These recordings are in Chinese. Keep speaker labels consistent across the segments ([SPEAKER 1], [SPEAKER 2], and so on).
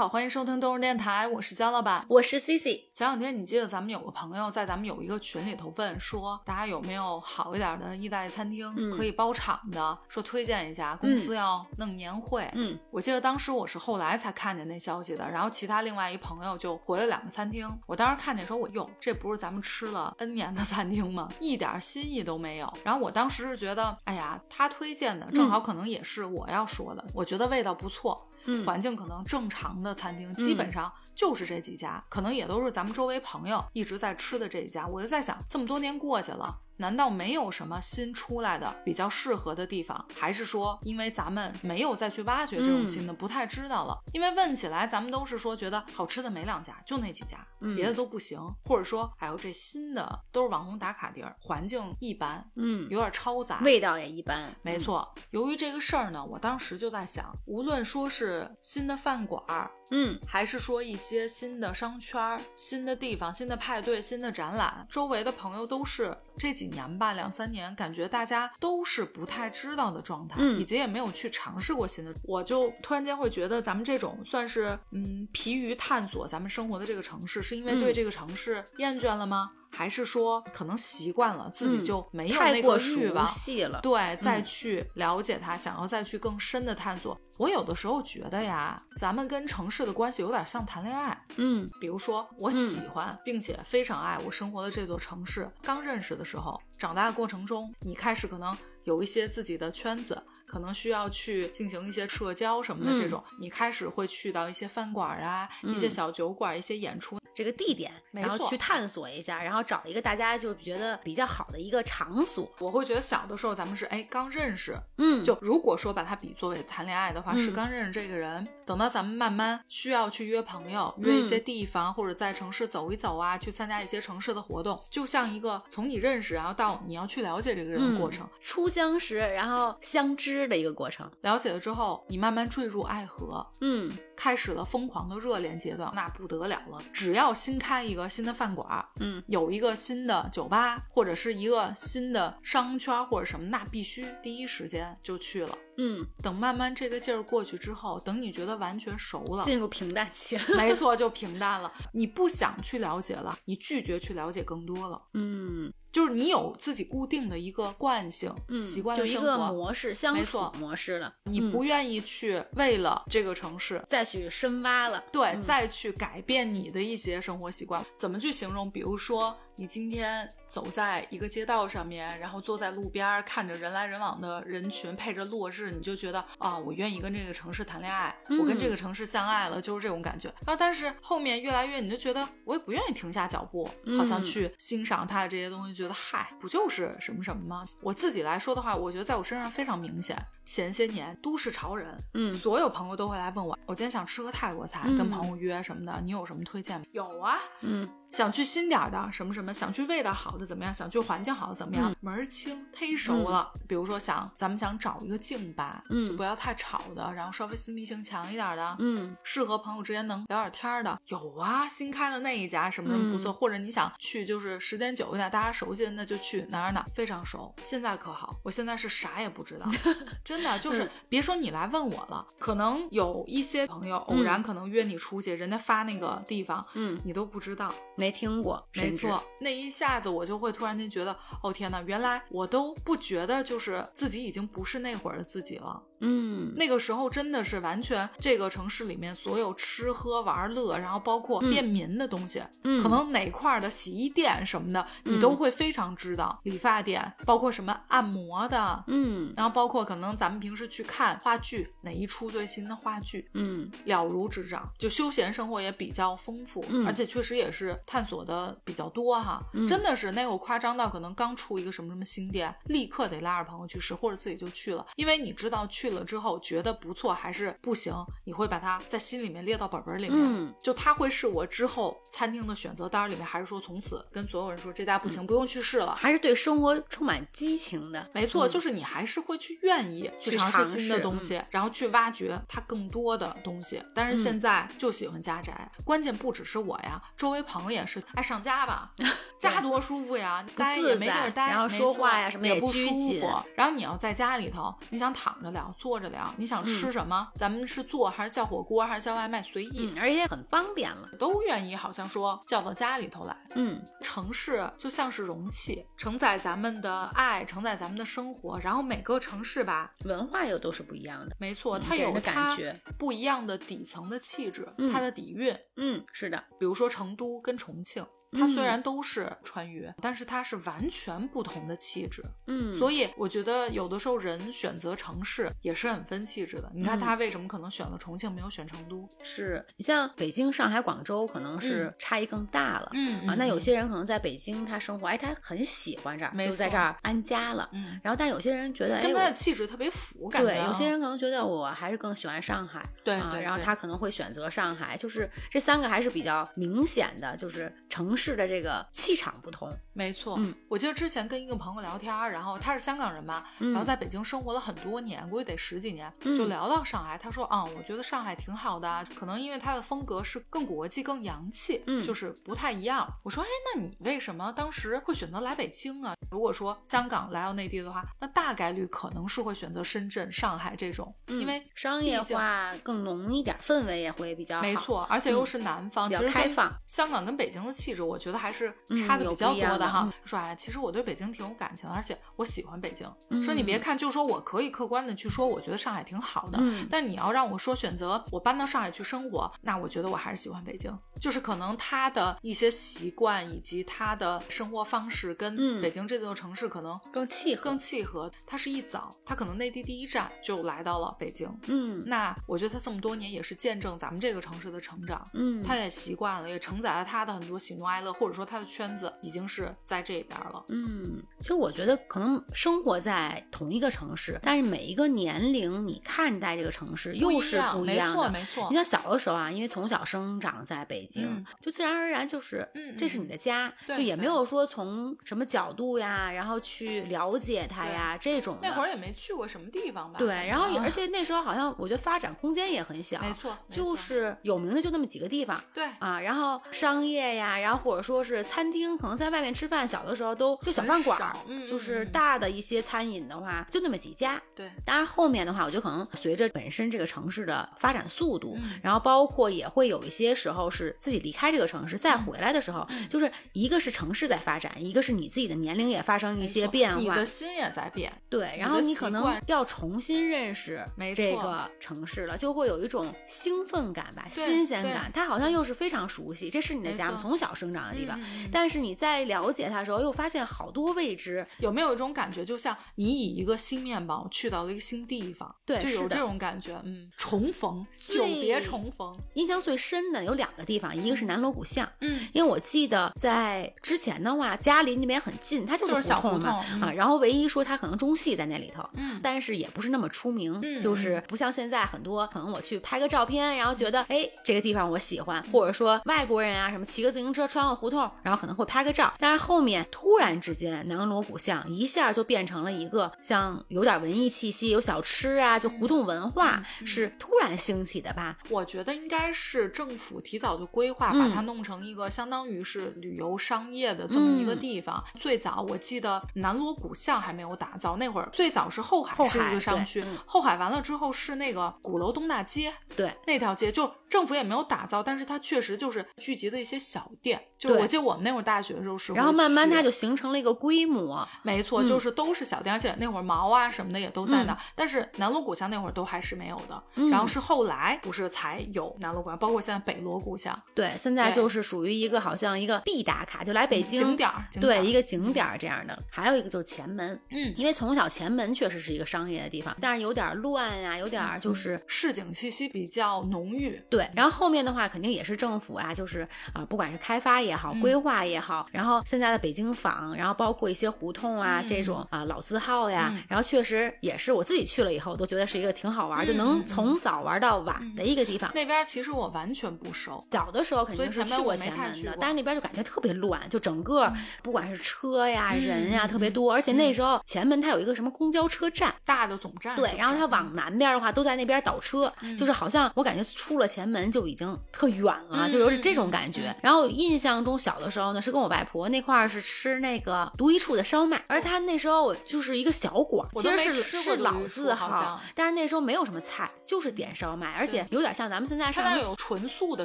[SPEAKER 1] 好，欢迎收听东日电台，我是焦老板，
[SPEAKER 2] 我是 C C。
[SPEAKER 1] 前两天你记得咱们有个朋友在咱们有一个群里头问说，大家有没有好一点的意大利餐厅、
[SPEAKER 2] 嗯
[SPEAKER 1] 可以包场的？说推荐一下，公司要弄年会。
[SPEAKER 2] 嗯
[SPEAKER 1] 我记得当时我是后来才看见那消息的，然后其他另外一朋友就回了两个餐厅。我当时看见说，我哟，这不是咱们吃了 N 年的餐厅吗？一点新意都没有。然后我当时是觉得，哎呀，他推荐的正好可能也是我要说的，我觉得味道不错。
[SPEAKER 2] 嗯。
[SPEAKER 1] 环境可能正常的餐厅，基本上就是这几家，可能也都是咱们周围朋友一直在吃的这几家。我就在想，这么多年过去了，难道没有什么新出来的比较适合的地方？还是说，因为咱们没有再去挖掘这种新的，不太知道了？因为问起来，咱们都是说觉得好吃的没两家，就那几家，
[SPEAKER 2] 嗯
[SPEAKER 1] 别的都不行，或者说，哎呦，这新的都是网红打卡地儿，环境一般，
[SPEAKER 2] 嗯，
[SPEAKER 1] 有点嘈杂，
[SPEAKER 2] 味道也一般。
[SPEAKER 1] 没错，由于这个事儿呢，我当时就在想，无论说是新的饭馆儿，
[SPEAKER 2] 嗯
[SPEAKER 1] 还是说一些新的商圈儿、新的地方、新的派对、新的展览，周围的朋友都是这几年吧，两三年，感觉大家都是不太知道的状态，
[SPEAKER 2] 嗯
[SPEAKER 1] 以及也没有去尝试过新的。我就突然间会觉得，咱们这种算是嗯疲于探索咱们生活的这个城市，是因为对
[SPEAKER 2] 嗯
[SPEAKER 1] 这个城市厌倦了吗？还是说可能习惯了，自己
[SPEAKER 2] 嗯
[SPEAKER 1] 就没有
[SPEAKER 2] 太过
[SPEAKER 1] 那个欲望？
[SPEAKER 2] 了。
[SPEAKER 1] 对，再
[SPEAKER 2] 嗯
[SPEAKER 1] 去了解它，想要再去更深的探索。我有的时候觉得呀，咱们跟城市的关系有点像谈恋爱。
[SPEAKER 2] 嗯
[SPEAKER 1] 比如说，我喜欢、并且非常爱我生活的这座城市。刚认识的时候，长大的过程中，你开始可能有一些自己的圈子，可能需要去进行一些社交什么的。
[SPEAKER 2] 嗯
[SPEAKER 1] 这种，你开始会去到一些饭馆啊、一些
[SPEAKER 2] 嗯
[SPEAKER 1] 小酒馆、一些演出。
[SPEAKER 2] 这个地点，然后去探索一下，然后找一个大家就觉得比较好的一个场所。
[SPEAKER 1] 我会觉得小的时候咱们是哎刚认识，
[SPEAKER 2] 嗯，
[SPEAKER 1] 就如果说把它比作为谈恋爱的话，
[SPEAKER 2] 嗯
[SPEAKER 1] 是刚认识这个人，等到咱们慢慢需要去约朋友、约一些地方，或者在城市走一走啊，去参加一些城市的活动，就像一个从你认识，然后到你要去了解这个人的过程。
[SPEAKER 2] 初相识，然后相知的一个过程。
[SPEAKER 1] 了解了之后，你慢慢坠入爱河，
[SPEAKER 2] 嗯
[SPEAKER 1] 开始了疯狂的热恋阶段，那不得了了。只要新开一个新的饭馆，
[SPEAKER 2] 嗯
[SPEAKER 1] 有一个新的酒吧，或者是一个新的商圈或者什么，那必须第一时间就去了。
[SPEAKER 2] 嗯，
[SPEAKER 1] 等慢慢这个劲儿过去之后，等你觉得完全熟了，
[SPEAKER 2] 进入平淡期。
[SPEAKER 1] 没错，就平淡了。你不想去了解了，你拒绝去了解更多了。
[SPEAKER 2] 嗯
[SPEAKER 1] 就是你有自己固定的一个惯性、
[SPEAKER 2] 嗯，
[SPEAKER 1] 习惯
[SPEAKER 2] 就一个模式相处模式了。
[SPEAKER 1] 你
[SPEAKER 2] 嗯
[SPEAKER 1] 不愿意去为了这个城市。
[SPEAKER 2] 再去深挖了。
[SPEAKER 1] 对，
[SPEAKER 2] 嗯
[SPEAKER 1] 再去改变你的一些生活习惯，怎么去形容？比如说，你今天走在一个街道上面，然后坐在路边儿，看着人来人往的人群，配着落日，你就觉得啊，我愿意跟这个城市谈恋爱，我跟这
[SPEAKER 2] 嗯
[SPEAKER 1] 个城市相爱了，就是这种感觉。啊，但是后面越来越，你就觉得我也不愿意停下脚步，好像
[SPEAKER 2] 嗯
[SPEAKER 1] 去欣赏它的这些东西，觉得嗨，不就是什么什么吗？我自己来说的话，我觉得在我身上非常明显。前些年都市潮人，
[SPEAKER 2] 嗯
[SPEAKER 1] 所有朋友都会来问我，我今天想吃个泰国菜，
[SPEAKER 2] 嗯
[SPEAKER 1] 跟朋友约什么的，你有什么推荐吗？有啊，
[SPEAKER 2] 嗯
[SPEAKER 1] 想去新点儿的什么什么，想去味道好的怎么样，想去环境好的怎么样，
[SPEAKER 2] 嗯
[SPEAKER 1] 门儿清忒熟了。比如说想咱们想找一个静吧，
[SPEAKER 2] 嗯
[SPEAKER 1] 不要太吵的，然后稍微私密性强一点的，
[SPEAKER 2] 嗯
[SPEAKER 1] 适合朋友之间能聊点天儿的，有啊，新开了那一家什么什么不错，
[SPEAKER 2] 嗯
[SPEAKER 1] 或者你想去就是时间久一点，大家熟悉的那就去哪儿哪儿，非常熟。现在可好，我现在是啥也不知道，真的就是
[SPEAKER 2] 嗯。
[SPEAKER 1] 别说你来问我了，可能有一些朋友偶然可能约你出去，人家发那个地方，
[SPEAKER 2] 嗯，
[SPEAKER 1] 你都不知道。
[SPEAKER 2] 没听过，
[SPEAKER 1] 没错，那一下子我就会突然间觉得，哦天呐，原来我都不觉得就是自己已经不是那会儿的自己了。
[SPEAKER 2] 嗯
[SPEAKER 1] 那个时候真的是完全这个城市里面所有吃喝玩乐，然后包括便民的东西，
[SPEAKER 2] 嗯
[SPEAKER 1] 可能哪块儿的洗衣店什么的，你都会非常知道。理发店，包括什么按摩的。
[SPEAKER 2] 嗯
[SPEAKER 1] 然后包括可能咱们平时去看话剧，哪一出最新的话剧，
[SPEAKER 2] 嗯
[SPEAKER 1] 了如指掌。就休闲生活也比较丰富，
[SPEAKER 2] 嗯
[SPEAKER 1] 而且确实也是探索的比较多哈。
[SPEAKER 2] 嗯
[SPEAKER 1] 真的是那有夸张到可能刚出一个什么什么新店，立刻得拉着朋友去试，或者自己就去了，因为你知道去了之后觉得不错还是不行，你会把它在心里面列到本本里面。
[SPEAKER 2] 嗯
[SPEAKER 1] 就它会是我之后餐厅的选择单里面，还是说从此跟所有人说这家不行，不用去试了。
[SPEAKER 2] 还是对生活充满激情的。
[SPEAKER 1] 没错，
[SPEAKER 2] 嗯
[SPEAKER 1] 就是你还是会去愿意去
[SPEAKER 2] 去
[SPEAKER 1] 尝试新的东西，然后去挖掘它更多的东西。但是现在就喜欢家宅，关键不只是我呀，周围朋友也是，哎，上家吧，家多舒服呀，待也
[SPEAKER 2] 自在
[SPEAKER 1] 没地儿待，
[SPEAKER 2] 然后说话呀什么
[SPEAKER 1] 也不舒服。然后你要在家里头，你想躺着聊，坐着聊，你想吃什么，咱们是做还是叫火锅还是叫外卖，随意，
[SPEAKER 2] 嗯，而且很方便了。
[SPEAKER 1] 都愿意，好像说叫到家里头来。
[SPEAKER 2] 嗯，
[SPEAKER 1] 城市就像是容器，承载咱们的爱，承载咱们的生活。然后每个城市吧，
[SPEAKER 2] 文化又都是不一样的。
[SPEAKER 1] 没错，
[SPEAKER 2] 嗯
[SPEAKER 1] 它有它
[SPEAKER 2] 觉
[SPEAKER 1] 不一样的底层的气质，
[SPEAKER 2] 嗯
[SPEAKER 1] 它的底蕴。
[SPEAKER 2] 嗯，是的，
[SPEAKER 1] 比如说成都跟重庆，它虽
[SPEAKER 2] 嗯
[SPEAKER 1] 然都是川渝，但是它是完全不同的气质。
[SPEAKER 2] 嗯，
[SPEAKER 1] 所以我觉得有的时候人选择城市也是很分气质的。你看
[SPEAKER 2] 嗯
[SPEAKER 1] 他为什么可能选了重庆，没有选成都？
[SPEAKER 2] 是你像北京、上海、广州，可能是
[SPEAKER 1] 嗯
[SPEAKER 2] 差异更大了。
[SPEAKER 1] 嗯
[SPEAKER 2] 啊，那有些人可能在北京他生活，哎，他很喜欢这儿，
[SPEAKER 1] 没
[SPEAKER 2] 就在这儿安家了。
[SPEAKER 1] 嗯，
[SPEAKER 2] 然后，但有些人觉得，哎，
[SPEAKER 1] 跟他的气质特别符，感觉
[SPEAKER 2] 对，有些
[SPEAKER 1] 啊
[SPEAKER 2] 人可能觉得我还是更喜欢上海，啊，
[SPEAKER 1] 对对对
[SPEAKER 2] 然后他可能会选择上海，就是这三个还是比较明显的，就是城市的这个气场不同。
[SPEAKER 1] 没错，
[SPEAKER 2] 嗯，
[SPEAKER 1] 我记得之前跟一个朋友聊天，然后他是香港人嘛，
[SPEAKER 2] 嗯
[SPEAKER 1] 然后在北京生活了很多年，估计得十几年，
[SPEAKER 2] 嗯
[SPEAKER 1] 就聊到上海，他说啊、我觉得上海挺好的啊，可能因为它的风格是更国际、更洋气，
[SPEAKER 2] 嗯
[SPEAKER 1] 就是不太一样。我说，哎，那你为什么当时会选择来北京啊？如果说香港来到内地的话，那大概率可能是会选择深圳、上海这种，因为
[SPEAKER 2] 嗯商业化更浓一点，氛围也会比较好。
[SPEAKER 1] 没错，而且又是南方，
[SPEAKER 2] 比较
[SPEAKER 1] 其实
[SPEAKER 2] 开放
[SPEAKER 1] 香港跟北京的气质，我觉得还是差的比较
[SPEAKER 2] 多的
[SPEAKER 1] 哈。
[SPEAKER 2] 嗯
[SPEAKER 1] 说哎，其实我对北京挺有感情的，而且我喜欢北京。
[SPEAKER 2] 嗯
[SPEAKER 1] 说你别看，就说我可以客观的去说，我觉得上海挺好的，
[SPEAKER 2] 嗯
[SPEAKER 1] 但你要让我说选择我搬到上海去生活，那我觉得我还是喜欢北京。就是可能他的一些习惯以及他的生活方式跟
[SPEAKER 2] 嗯
[SPEAKER 1] 北京这座城市可能
[SPEAKER 2] 更契合
[SPEAKER 1] 更契合。他是一早，他可能内地第一站就来到了北京。
[SPEAKER 2] 嗯
[SPEAKER 1] 那我觉得他这么多年也是见证咱们这个城市的成长，
[SPEAKER 2] 嗯，
[SPEAKER 1] 他也习惯了，也承载了他的很多喜怒哀乐，或者说他的圈子已经是在这边了。
[SPEAKER 2] 嗯，其实我觉得可能生活在同一个城市，但是每一个年龄你看待这个城市又是不一样的。
[SPEAKER 1] 没错，没错
[SPEAKER 2] 你。像小的时候啊，因为从小生长在北京，
[SPEAKER 1] 嗯
[SPEAKER 2] 就自然而然就是，
[SPEAKER 1] 嗯
[SPEAKER 2] 这是你的家，
[SPEAKER 1] 对
[SPEAKER 2] 就也没有说从什么角度呀，然后去了解它呀这种。
[SPEAKER 1] 那会儿也没去过什么地方吧？
[SPEAKER 2] 对，然后而 且那时候好像我觉得发展空间也很小，
[SPEAKER 1] 没错，没
[SPEAKER 2] 就是有名的就那么几个地方。
[SPEAKER 1] 对
[SPEAKER 2] 啊，然后商业呀，然后或者说是餐厅，可能在外面吃饭，小的时候都就小饭馆就是大的一些餐饮的话，就那么几家。
[SPEAKER 1] 对，
[SPEAKER 2] 当然后面的话，我觉得可能随着本身这个城市的发展速度，
[SPEAKER 1] 嗯
[SPEAKER 2] 然后包括也会有一些时候是自己离开这个城市再
[SPEAKER 1] 嗯
[SPEAKER 2] 回来的时候，就是一个是城市在发展，一个是你自己的年龄也发生一些变化
[SPEAKER 1] 你的，心也在变。
[SPEAKER 2] 对，然后你可能要重新认识这个城市了，就会有一种兴奋感吧，新鲜感。它好像又是非常熟悉，这是你的家
[SPEAKER 1] 吗，
[SPEAKER 2] 从小生长的地方。但是你在了解它的时候，又发现好多未知。
[SPEAKER 1] 有没有一种感觉，就像你以一个新面貌去到了一个新地方，
[SPEAKER 2] 对
[SPEAKER 1] 就是有这种感觉。嗯，重逢，久别重逢。
[SPEAKER 2] 印象最深的有两个地方，一个是南锣鼓巷。
[SPEAKER 1] 嗯，
[SPEAKER 2] 因为我记得在之前的话，家离那边很近，它就是
[SPEAKER 1] 就是小
[SPEAKER 2] 胡同嘛
[SPEAKER 1] 嗯
[SPEAKER 2] 啊。然后唯一说它可能中戏在那里头，
[SPEAKER 1] 嗯
[SPEAKER 2] 但是也不是那么出名，
[SPEAKER 1] 嗯
[SPEAKER 2] 就是不像现在很多可能我去拍个照片，然后觉得哎这个地方我喜欢，或者说外国人啊什么骑个自行车穿个胡同，然后可能会拍个照。但是后面突然之间，南锣鼓巷一下就变成了一个像有点文艺气息，有小吃啊，就胡同文化
[SPEAKER 1] 嗯
[SPEAKER 2] 是突然兴起的吧？
[SPEAKER 1] 我觉得应该是政府提早就规划，
[SPEAKER 2] 嗯
[SPEAKER 1] 把它弄成一个相当于是旅游商业的这么一个地方。最早我记得南锣鼓巷还没有打造，那会儿最早是后海是一
[SPEAKER 2] 后海
[SPEAKER 1] 个商后海完了之后是那个鼓楼东大街。
[SPEAKER 2] 对，
[SPEAKER 1] 那条街就政府也没有打造，但是它确实就是聚集的一些小店，就是我记得我们那会儿大学的时候是，
[SPEAKER 2] 然后慢慢它就形成了一个规模。
[SPEAKER 1] 没错，
[SPEAKER 2] 嗯
[SPEAKER 1] 就是都是小店，而且那会儿毛啊什么的也都在那儿。但是南锣鼓巷那会儿都还是没有的，
[SPEAKER 2] 嗯
[SPEAKER 1] 然后是后来不是才有南锣鼓巷，包括现在北锣鼓巷
[SPEAKER 2] 对，现在就是属于一个好像一个必打卡，就来北京
[SPEAKER 1] 景点儿，
[SPEAKER 2] 对一个景点儿这样的。还有一个就是前门，
[SPEAKER 1] 嗯。
[SPEAKER 2] 因为从小前门确实是一个商业的地方，但是有点乱呀、有点儿就是。
[SPEAKER 1] 市井气息比较浓郁，
[SPEAKER 2] 对，然后后面的话肯定也是政府啊，就是啊、不管是开发也好，
[SPEAKER 1] 嗯。
[SPEAKER 2] 规划也好，然后现在的北京坊，然后包括一些胡同啊、
[SPEAKER 1] 嗯。
[SPEAKER 2] 这种啊、老字号呀，
[SPEAKER 1] 嗯。
[SPEAKER 2] 然后确实也是我自己去了以后都觉得是一个挺好玩，就
[SPEAKER 1] 嗯
[SPEAKER 2] 能
[SPEAKER 1] 嗯
[SPEAKER 2] 从早玩到晚的一个地方。
[SPEAKER 1] 那边其实我完全不熟，
[SPEAKER 2] 小的时候肯定是去过前门的，但是那边就感觉特别乱，就整个不管是车呀、
[SPEAKER 1] 嗯
[SPEAKER 2] 人呀
[SPEAKER 1] 嗯
[SPEAKER 2] 特别多，而且那时候前门它有一个什么公交车站。
[SPEAKER 1] 大的总站
[SPEAKER 2] 对，然后它往？南边的话都在那边倒车，
[SPEAKER 1] 嗯。
[SPEAKER 2] 就是好像我感觉出了前门就已经特远了，就有这种感觉。然后印象中小的时候呢，是跟我外婆那块儿是吃那个独一处的烧麦，而他那时候就是一个小馆，其实是是老字号，但是那时候没有什么菜，就是点烧麦，而且有点像咱们现在上
[SPEAKER 1] 面有纯素的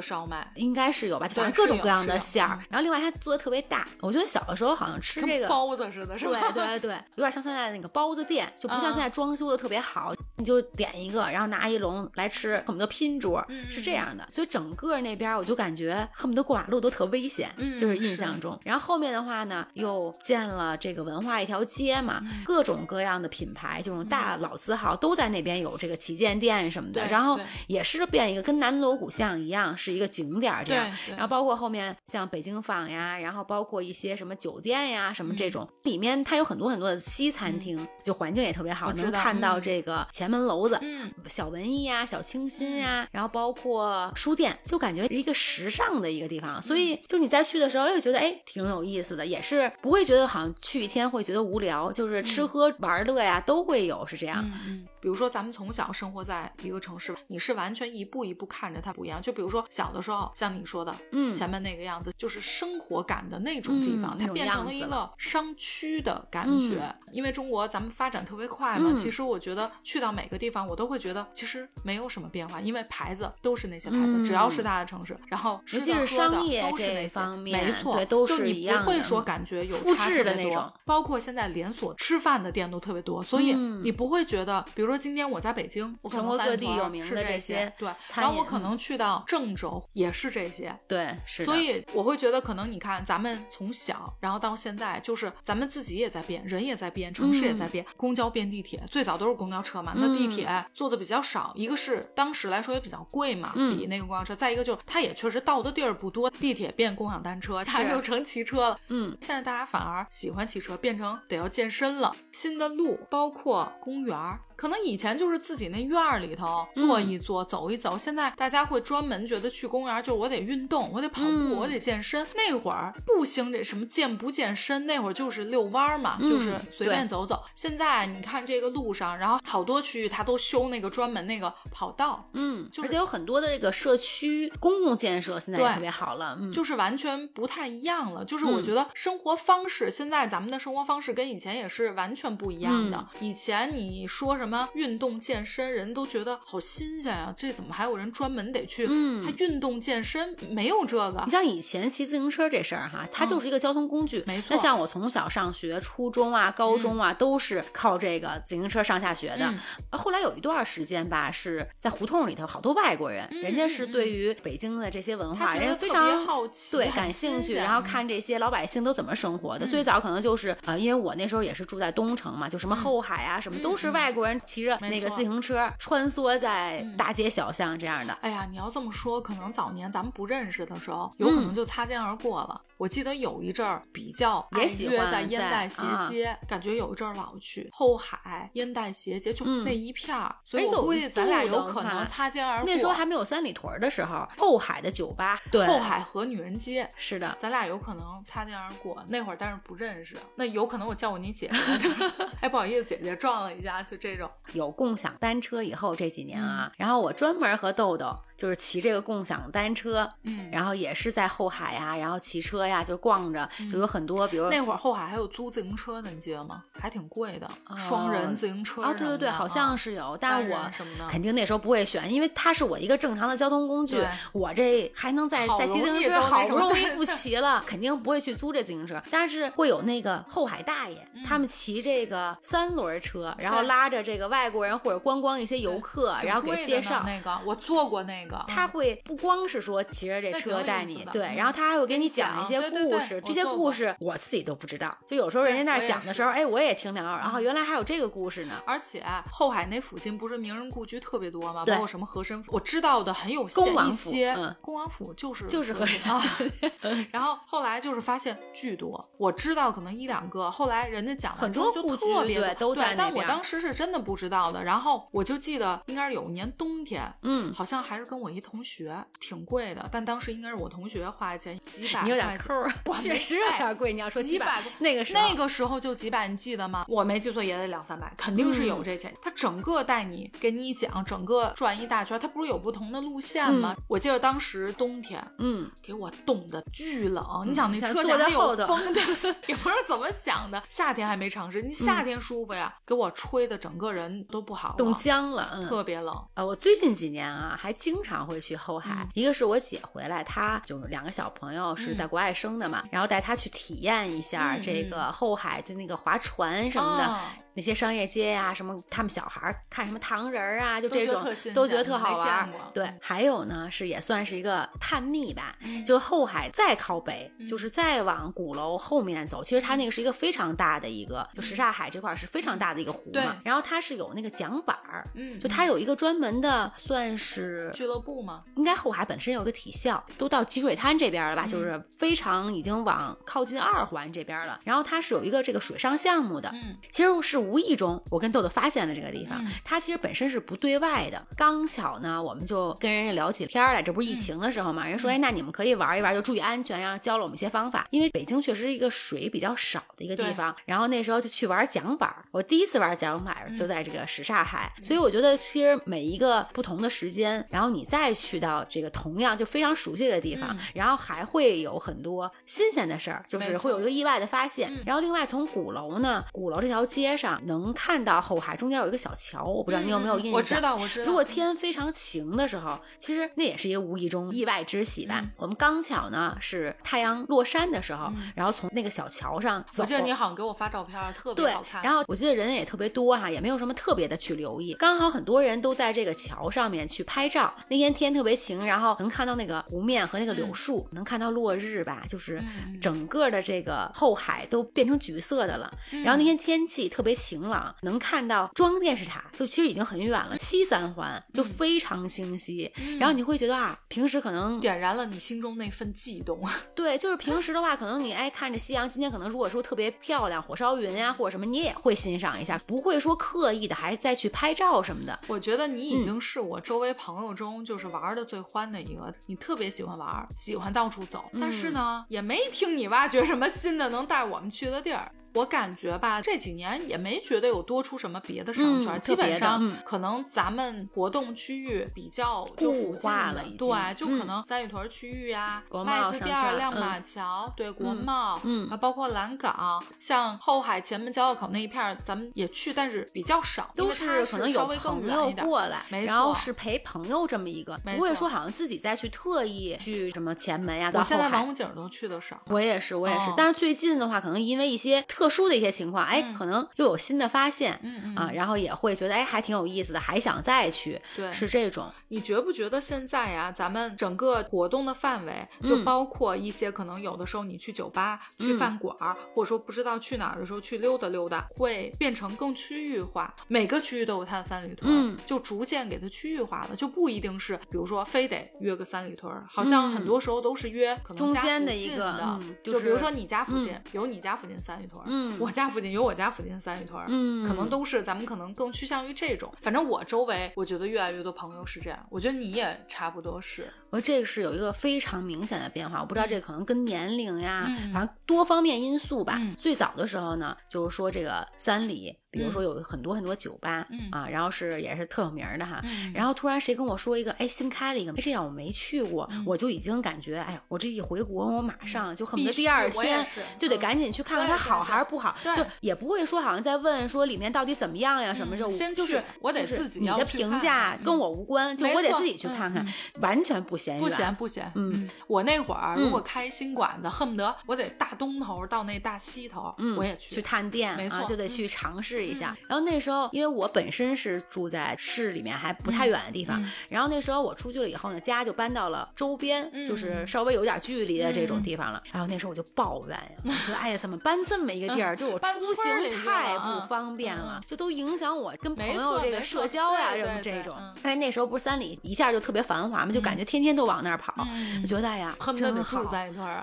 [SPEAKER 1] 烧麦，
[SPEAKER 2] 应该是有吧，反正各种各样的馅儿。然后另外它做的特别大，我觉得小的时候好像吃这个
[SPEAKER 1] 包子似的，是
[SPEAKER 2] 吧？对对对，有点像现在那个包子店，就不像现在装修的特别好，你就点一个，然后拿一笼来吃，恨不得拼桌，是这样的。所以整个那边我就感觉恨不得过马路都特危险，就是印象中。然后后面的话呢，又建了这个文化一条街嘛，各种各样的品牌，这种大老字号都在那边有这个旗舰店什么的。然后也是变一个跟南锣鼓巷一样，是一个景点这样。然后包括后面像北京坊呀，然后包括一些什么酒店呀，什么这种里面它有很多很多的西餐厅，就环境也特别好，能看到这个前门楼子，
[SPEAKER 1] 嗯，
[SPEAKER 2] 小文艺呀，小清新呀，然后包括书店，就感觉一个时尚的一个地方。所以就你再去的时候，又觉得哎挺有意思的，也是不会觉得好像去一天会觉得无聊，就是吃喝玩乐呀都会有，是这样。
[SPEAKER 1] 嗯，比如说咱们从小生活在一个城市，你是完全一步一步看着它不一样。就比如说小的时候，像你说的，嗯，前面那个样子，就是生活感的那种地方，它变成了一个商区的感觉。因为中国咱们发展特别快嘛，其实我觉得去到每个地方，我都会觉得其实没有什么变化，因为牌子都是那些牌子，只要是大的城市，然后
[SPEAKER 2] 尤其是商业这
[SPEAKER 1] 方
[SPEAKER 2] 面，
[SPEAKER 1] 没错，
[SPEAKER 2] 都
[SPEAKER 1] 是一样的。不会说感觉有
[SPEAKER 2] 复制的那种，
[SPEAKER 1] 包括现在连锁吃饭的店都特别多，所以你不会觉得，比如说今天我在北京，
[SPEAKER 2] 全国各地有名
[SPEAKER 1] 的
[SPEAKER 2] 这些，
[SPEAKER 1] 对，然后我可能去到郑州也是这些，
[SPEAKER 2] 对，是。
[SPEAKER 1] 所以我会觉得，可能你看咱们从小，然后到现在，就是咱们自己也在变，人也在变，城市也在变，公交变地铁，最早都是公交车嘛，那地铁坐的比较少，一个是当时来说也比较贵嘛，比那个公交车，再一个就是它也确实到的地儿不多，地铁变共享单车，它又成骑车了，
[SPEAKER 2] 嗯，
[SPEAKER 1] 现在大家反而喜欢骑车，变成得要健身了，新的路包括公园儿。可能以前就是自己那院儿里头坐一坐、走一走，现在大家会专门觉得去公园，就是我得运动，我得跑步，我得健身。那会儿不兴这什么健不健身，那会儿就是遛弯儿嘛，就是随便走走。现在你看这个路上，然后好多区域它都修那个专门那个跑道，
[SPEAKER 2] 嗯，
[SPEAKER 1] 而
[SPEAKER 2] 且有很多的这个社区公共建设现在也特别好了，
[SPEAKER 1] 就是完全不太一样了。就是我觉得生活方式现在咱们的生活方式跟以前也是完全不一样的。以前你说什么？运动健身，人都觉得好新鲜啊！这怎么还有人专门得去？嗯，还运动健身没有这个？
[SPEAKER 2] 你像以前骑自行车这事儿哈，它就是一个交通工具。
[SPEAKER 1] 没错。
[SPEAKER 2] 那像我从小上学，初中啊、高中啊，都是靠这个自行车上下学的。后来有一段时间吧，是在胡同里头，好多外国人，人家是对于北京的这些文化，人家非常
[SPEAKER 1] 好奇，
[SPEAKER 2] 对感兴趣，然后看这些老百姓都怎么生活的。最早可能就是呃，因为我那时候也是住在东城嘛，就什么后海啊，什么都是外国人。骑着那个自行车。穿梭在大街小巷这样的，
[SPEAKER 1] 哎呀，你要这么说，可能早年咱们不认识的时候，有可能就擦肩而过了。我记得有一阵儿比较
[SPEAKER 2] 也喜
[SPEAKER 1] 欢在烟袋斜街，感觉有一阵儿老去后海烟袋斜街，就那一片儿，所以我估计咱俩有可能擦肩而过。
[SPEAKER 2] 那时候还没有三里屯的时候，后海的酒吧，对，
[SPEAKER 1] 后海和女人街，
[SPEAKER 2] 是的，
[SPEAKER 1] 咱俩有可能擦肩而过。那会儿但是不认识，那有可能我叫过你姐姐，哎，不好意思，姐姐撞了一下，就这种。
[SPEAKER 2] 有共享单车以后这几年啊，然后我专门和豆豆。就是骑这个共享单车，嗯，然后也是在后海呀，然后骑车呀，就逛着，就有很多，比如
[SPEAKER 1] 那会儿后海还有租自行车的，你记得吗？还挺贵的，双人自行车
[SPEAKER 2] 啊，对对对，好像是有，但是我
[SPEAKER 1] 什么的
[SPEAKER 2] 肯定那时候不会选，因为它是我一个正常的交通工具，我这还能再再骑自行车，好不容易不骑了，肯定不会去租这自行车，但是会有那个后海大爷，他们骑这个三轮车，然后拉着这个外国人或者观光一些游客，然后给介绍
[SPEAKER 1] 那个，我坐过那个。
[SPEAKER 2] 他会不光是说骑着这车带你，对，然后他还会给你讲一些故事，这些故事我自己都不知道。就有时候人家那讲的时候，哎，我也听了，然后原来还有这个故事呢。
[SPEAKER 1] 而且后海那附近不是名人故居特别多吗？包括什么和珅府，我知道的很有限一些。恭王府就是
[SPEAKER 2] 就是和珅
[SPEAKER 1] 啊。然后后来就是发现巨多，我知道可能一两个。后来人家讲
[SPEAKER 2] 很多
[SPEAKER 1] 就特别
[SPEAKER 2] 都在
[SPEAKER 1] 那边，但我当时是真的不知道的。然后我就记得应该是有一年冬天，
[SPEAKER 2] 嗯，
[SPEAKER 1] 好像还是跟我一同学。挺贵的，但当时应该是我同学花的钱，几百。
[SPEAKER 2] 你有点抠，确实有点贵。你要说
[SPEAKER 1] 几
[SPEAKER 2] 百，那个时候
[SPEAKER 1] 那个时候就几百，你记得吗？我没记错也得两三百，肯定是有这钱。他整个带你给你讲，整个转一大圈，他不是有不同的路线吗？我记得当时冬天，
[SPEAKER 2] 嗯，
[SPEAKER 1] 给我冻得巨冷。你想那车
[SPEAKER 2] 坐在后头，
[SPEAKER 1] 对，也不知道怎么想的。夏天还没尝试，你夏天舒服呀，给我吹的整个人都不好，
[SPEAKER 2] 冻僵了，
[SPEAKER 1] 嗯，特别冷
[SPEAKER 2] 啊。我最近几年啊，还经常会去后海，一个是我姐回来，她就两个小朋友是在国外生的嘛，然后带她去体验一下这个后海，就那个划船什么的。那些商业街呀，什么他们小孩看什么糖人儿啊，就这种都觉得特好玩。对，还有呢是也算是一个探秘吧，就后海再靠北，就是再往鼓楼后面走，其实它那个是一个非常大的一个，就什刹海这块是非常大的一个湖嘛。然后它是有那个桨板儿，嗯，就它有一个专门的算是
[SPEAKER 1] 俱乐部吗？
[SPEAKER 2] 应该后海本身有个体校，都到积水滩这边了吧？就是非常已经往靠近二环这边了。然后它是有一个这个水上项目的，嗯，其实是。无意中，我跟豆豆发现了这个地方，它其实本身是不对外的。刚巧呢，我们就跟人家聊起天来，这不是疫情的时候嘛？人说，哎，那你们可以玩一玩，就注意安全，然后教了我们一些方法。因为北京确实是一个水比较少的一个地方，然后那时候就去玩桨板。我第一次玩桨板就在这个什刹海，所以我觉得其实每一个不同的时间，然后你再去到这个同样就非常熟悉的地方，然后还会有很多新鲜的事儿，就是会有一个意外的发现。然后另外从鼓楼呢，鼓楼这条街上。能看到后海中间有一个小桥，我不知道你有没有印象。
[SPEAKER 1] 我知道，我知道。
[SPEAKER 2] 如果天非常晴的时候，其实那也是一个无意中意外之喜吧。我们刚巧呢是太阳落山的时候，然后从那个小桥上走。
[SPEAKER 1] 我记得你好像给我发照片，特别好看。
[SPEAKER 2] 然后我记得人也特别多哈，也没有什么特别的去留意。刚好很多人都在这个桥上面去拍照。那天天特别晴，然后能看到那个湖面和那个柳树，能看到落日吧，就是整个的这个后海都变成橘色的了。然后那天天气特别晴。朗，能看到中央电视塔，就其实已经很远了。西三环就非常清晰，然后你会觉得啊，平时可能
[SPEAKER 1] 点燃了你心中那份悸动。
[SPEAKER 2] 对，就是平时的话，可能你哎看着夕阳，今天可能如果说特别漂亮，火烧云呀或者什么，你也会欣赏一下，不会说刻意的还再去拍照什么的。
[SPEAKER 1] 我觉得你已经是我周围朋友中就是玩的最欢的一个，你特别喜欢玩，喜欢到处走，但是呢，也没听你挖掘什么新的能带我们去的地儿。我感觉吧，这几年也没觉得有多出什么别的商圈，基本上可能咱们活动区域比较就固
[SPEAKER 2] 化了，
[SPEAKER 1] 对，就可能三里屯区域啊，麦子店、亮马桥，对，国贸，嗯，啊，包括蓝港，像后海前门交道口那一片，咱们也去，但是比较少，
[SPEAKER 2] 都
[SPEAKER 1] 是
[SPEAKER 2] 可能有朋友过来，然后是。陪朋友这么一个，不会说。好像自己再去特意去什么前门呀。
[SPEAKER 1] 我现在王府井都去的少，
[SPEAKER 2] 我也是，我也是，但是最近的话，可能因为一些特。特殊的一些情况，哎，可能又有新的发现，嗯嗯啊，然后也会觉得哎，还挺有意思的，还想再去，
[SPEAKER 1] 对，
[SPEAKER 2] 是这种。
[SPEAKER 1] 你觉不觉得现在呀，咱们整个活动的范围，就包括一些可能有的时候你去酒吧、去饭馆，或者说不知道去哪儿的时候去溜达溜达，会变成更区域化，每个区域都有它的三里屯，就逐渐给它区域化了，就不一定是，比如说非得约个三里屯，好像很多时候都是约可能
[SPEAKER 2] 中间
[SPEAKER 1] 的
[SPEAKER 2] 一个，
[SPEAKER 1] 就比如说你家附近有你家附近三里屯。嗯，我家附近有我家附近的三里屯，嗯，可能都是咱们可能更趋向于这种。反正我周围，我觉得越来越多朋友是这样。我觉得你也差不多是。
[SPEAKER 2] 我说这个是有一个非常明显的变化，我不知道这可能跟年龄呀，反正多方面因素吧。最早的时候呢，就是说这个三里。比如说有很多很多酒吧啊，然后是也是特有名的哈，然后突然谁跟我说一个，哎，新开了一个，哎，这样我没去过，我就已经感觉，哎呀，我这一回国，我马上就恨不得第二天就得赶紧去看看它好还是不好，就也不会说好像在问说里面到底怎么样呀什么的，
[SPEAKER 1] 先
[SPEAKER 2] 就是
[SPEAKER 1] 我得自己
[SPEAKER 2] 你的评价跟我无关，就我得自己去看看，完全不嫌
[SPEAKER 1] 不嫌。不嫌。嗯，我那会儿如果开新馆子，恨不得我得大东头到那大西头，嗯我也去
[SPEAKER 2] 去探店，
[SPEAKER 1] 没错，
[SPEAKER 2] 就得去尝试一下。然后那时候，因为我本身是住在市里面，还不太远的地方。然后那时候我出去了以后呢，家就搬到了周边，就是稍微有点距离的这种地方了。然后那时候我就抱怨呀，我说：“哎呀，怎么搬这么一个地儿？就我 出行太不方便了，就都影响我跟朋友这个社交呀，什么这种。”哎，那时候不是三里一下就特别繁华嘛，就感觉天天都往那儿跑，我觉得哎呀，真好。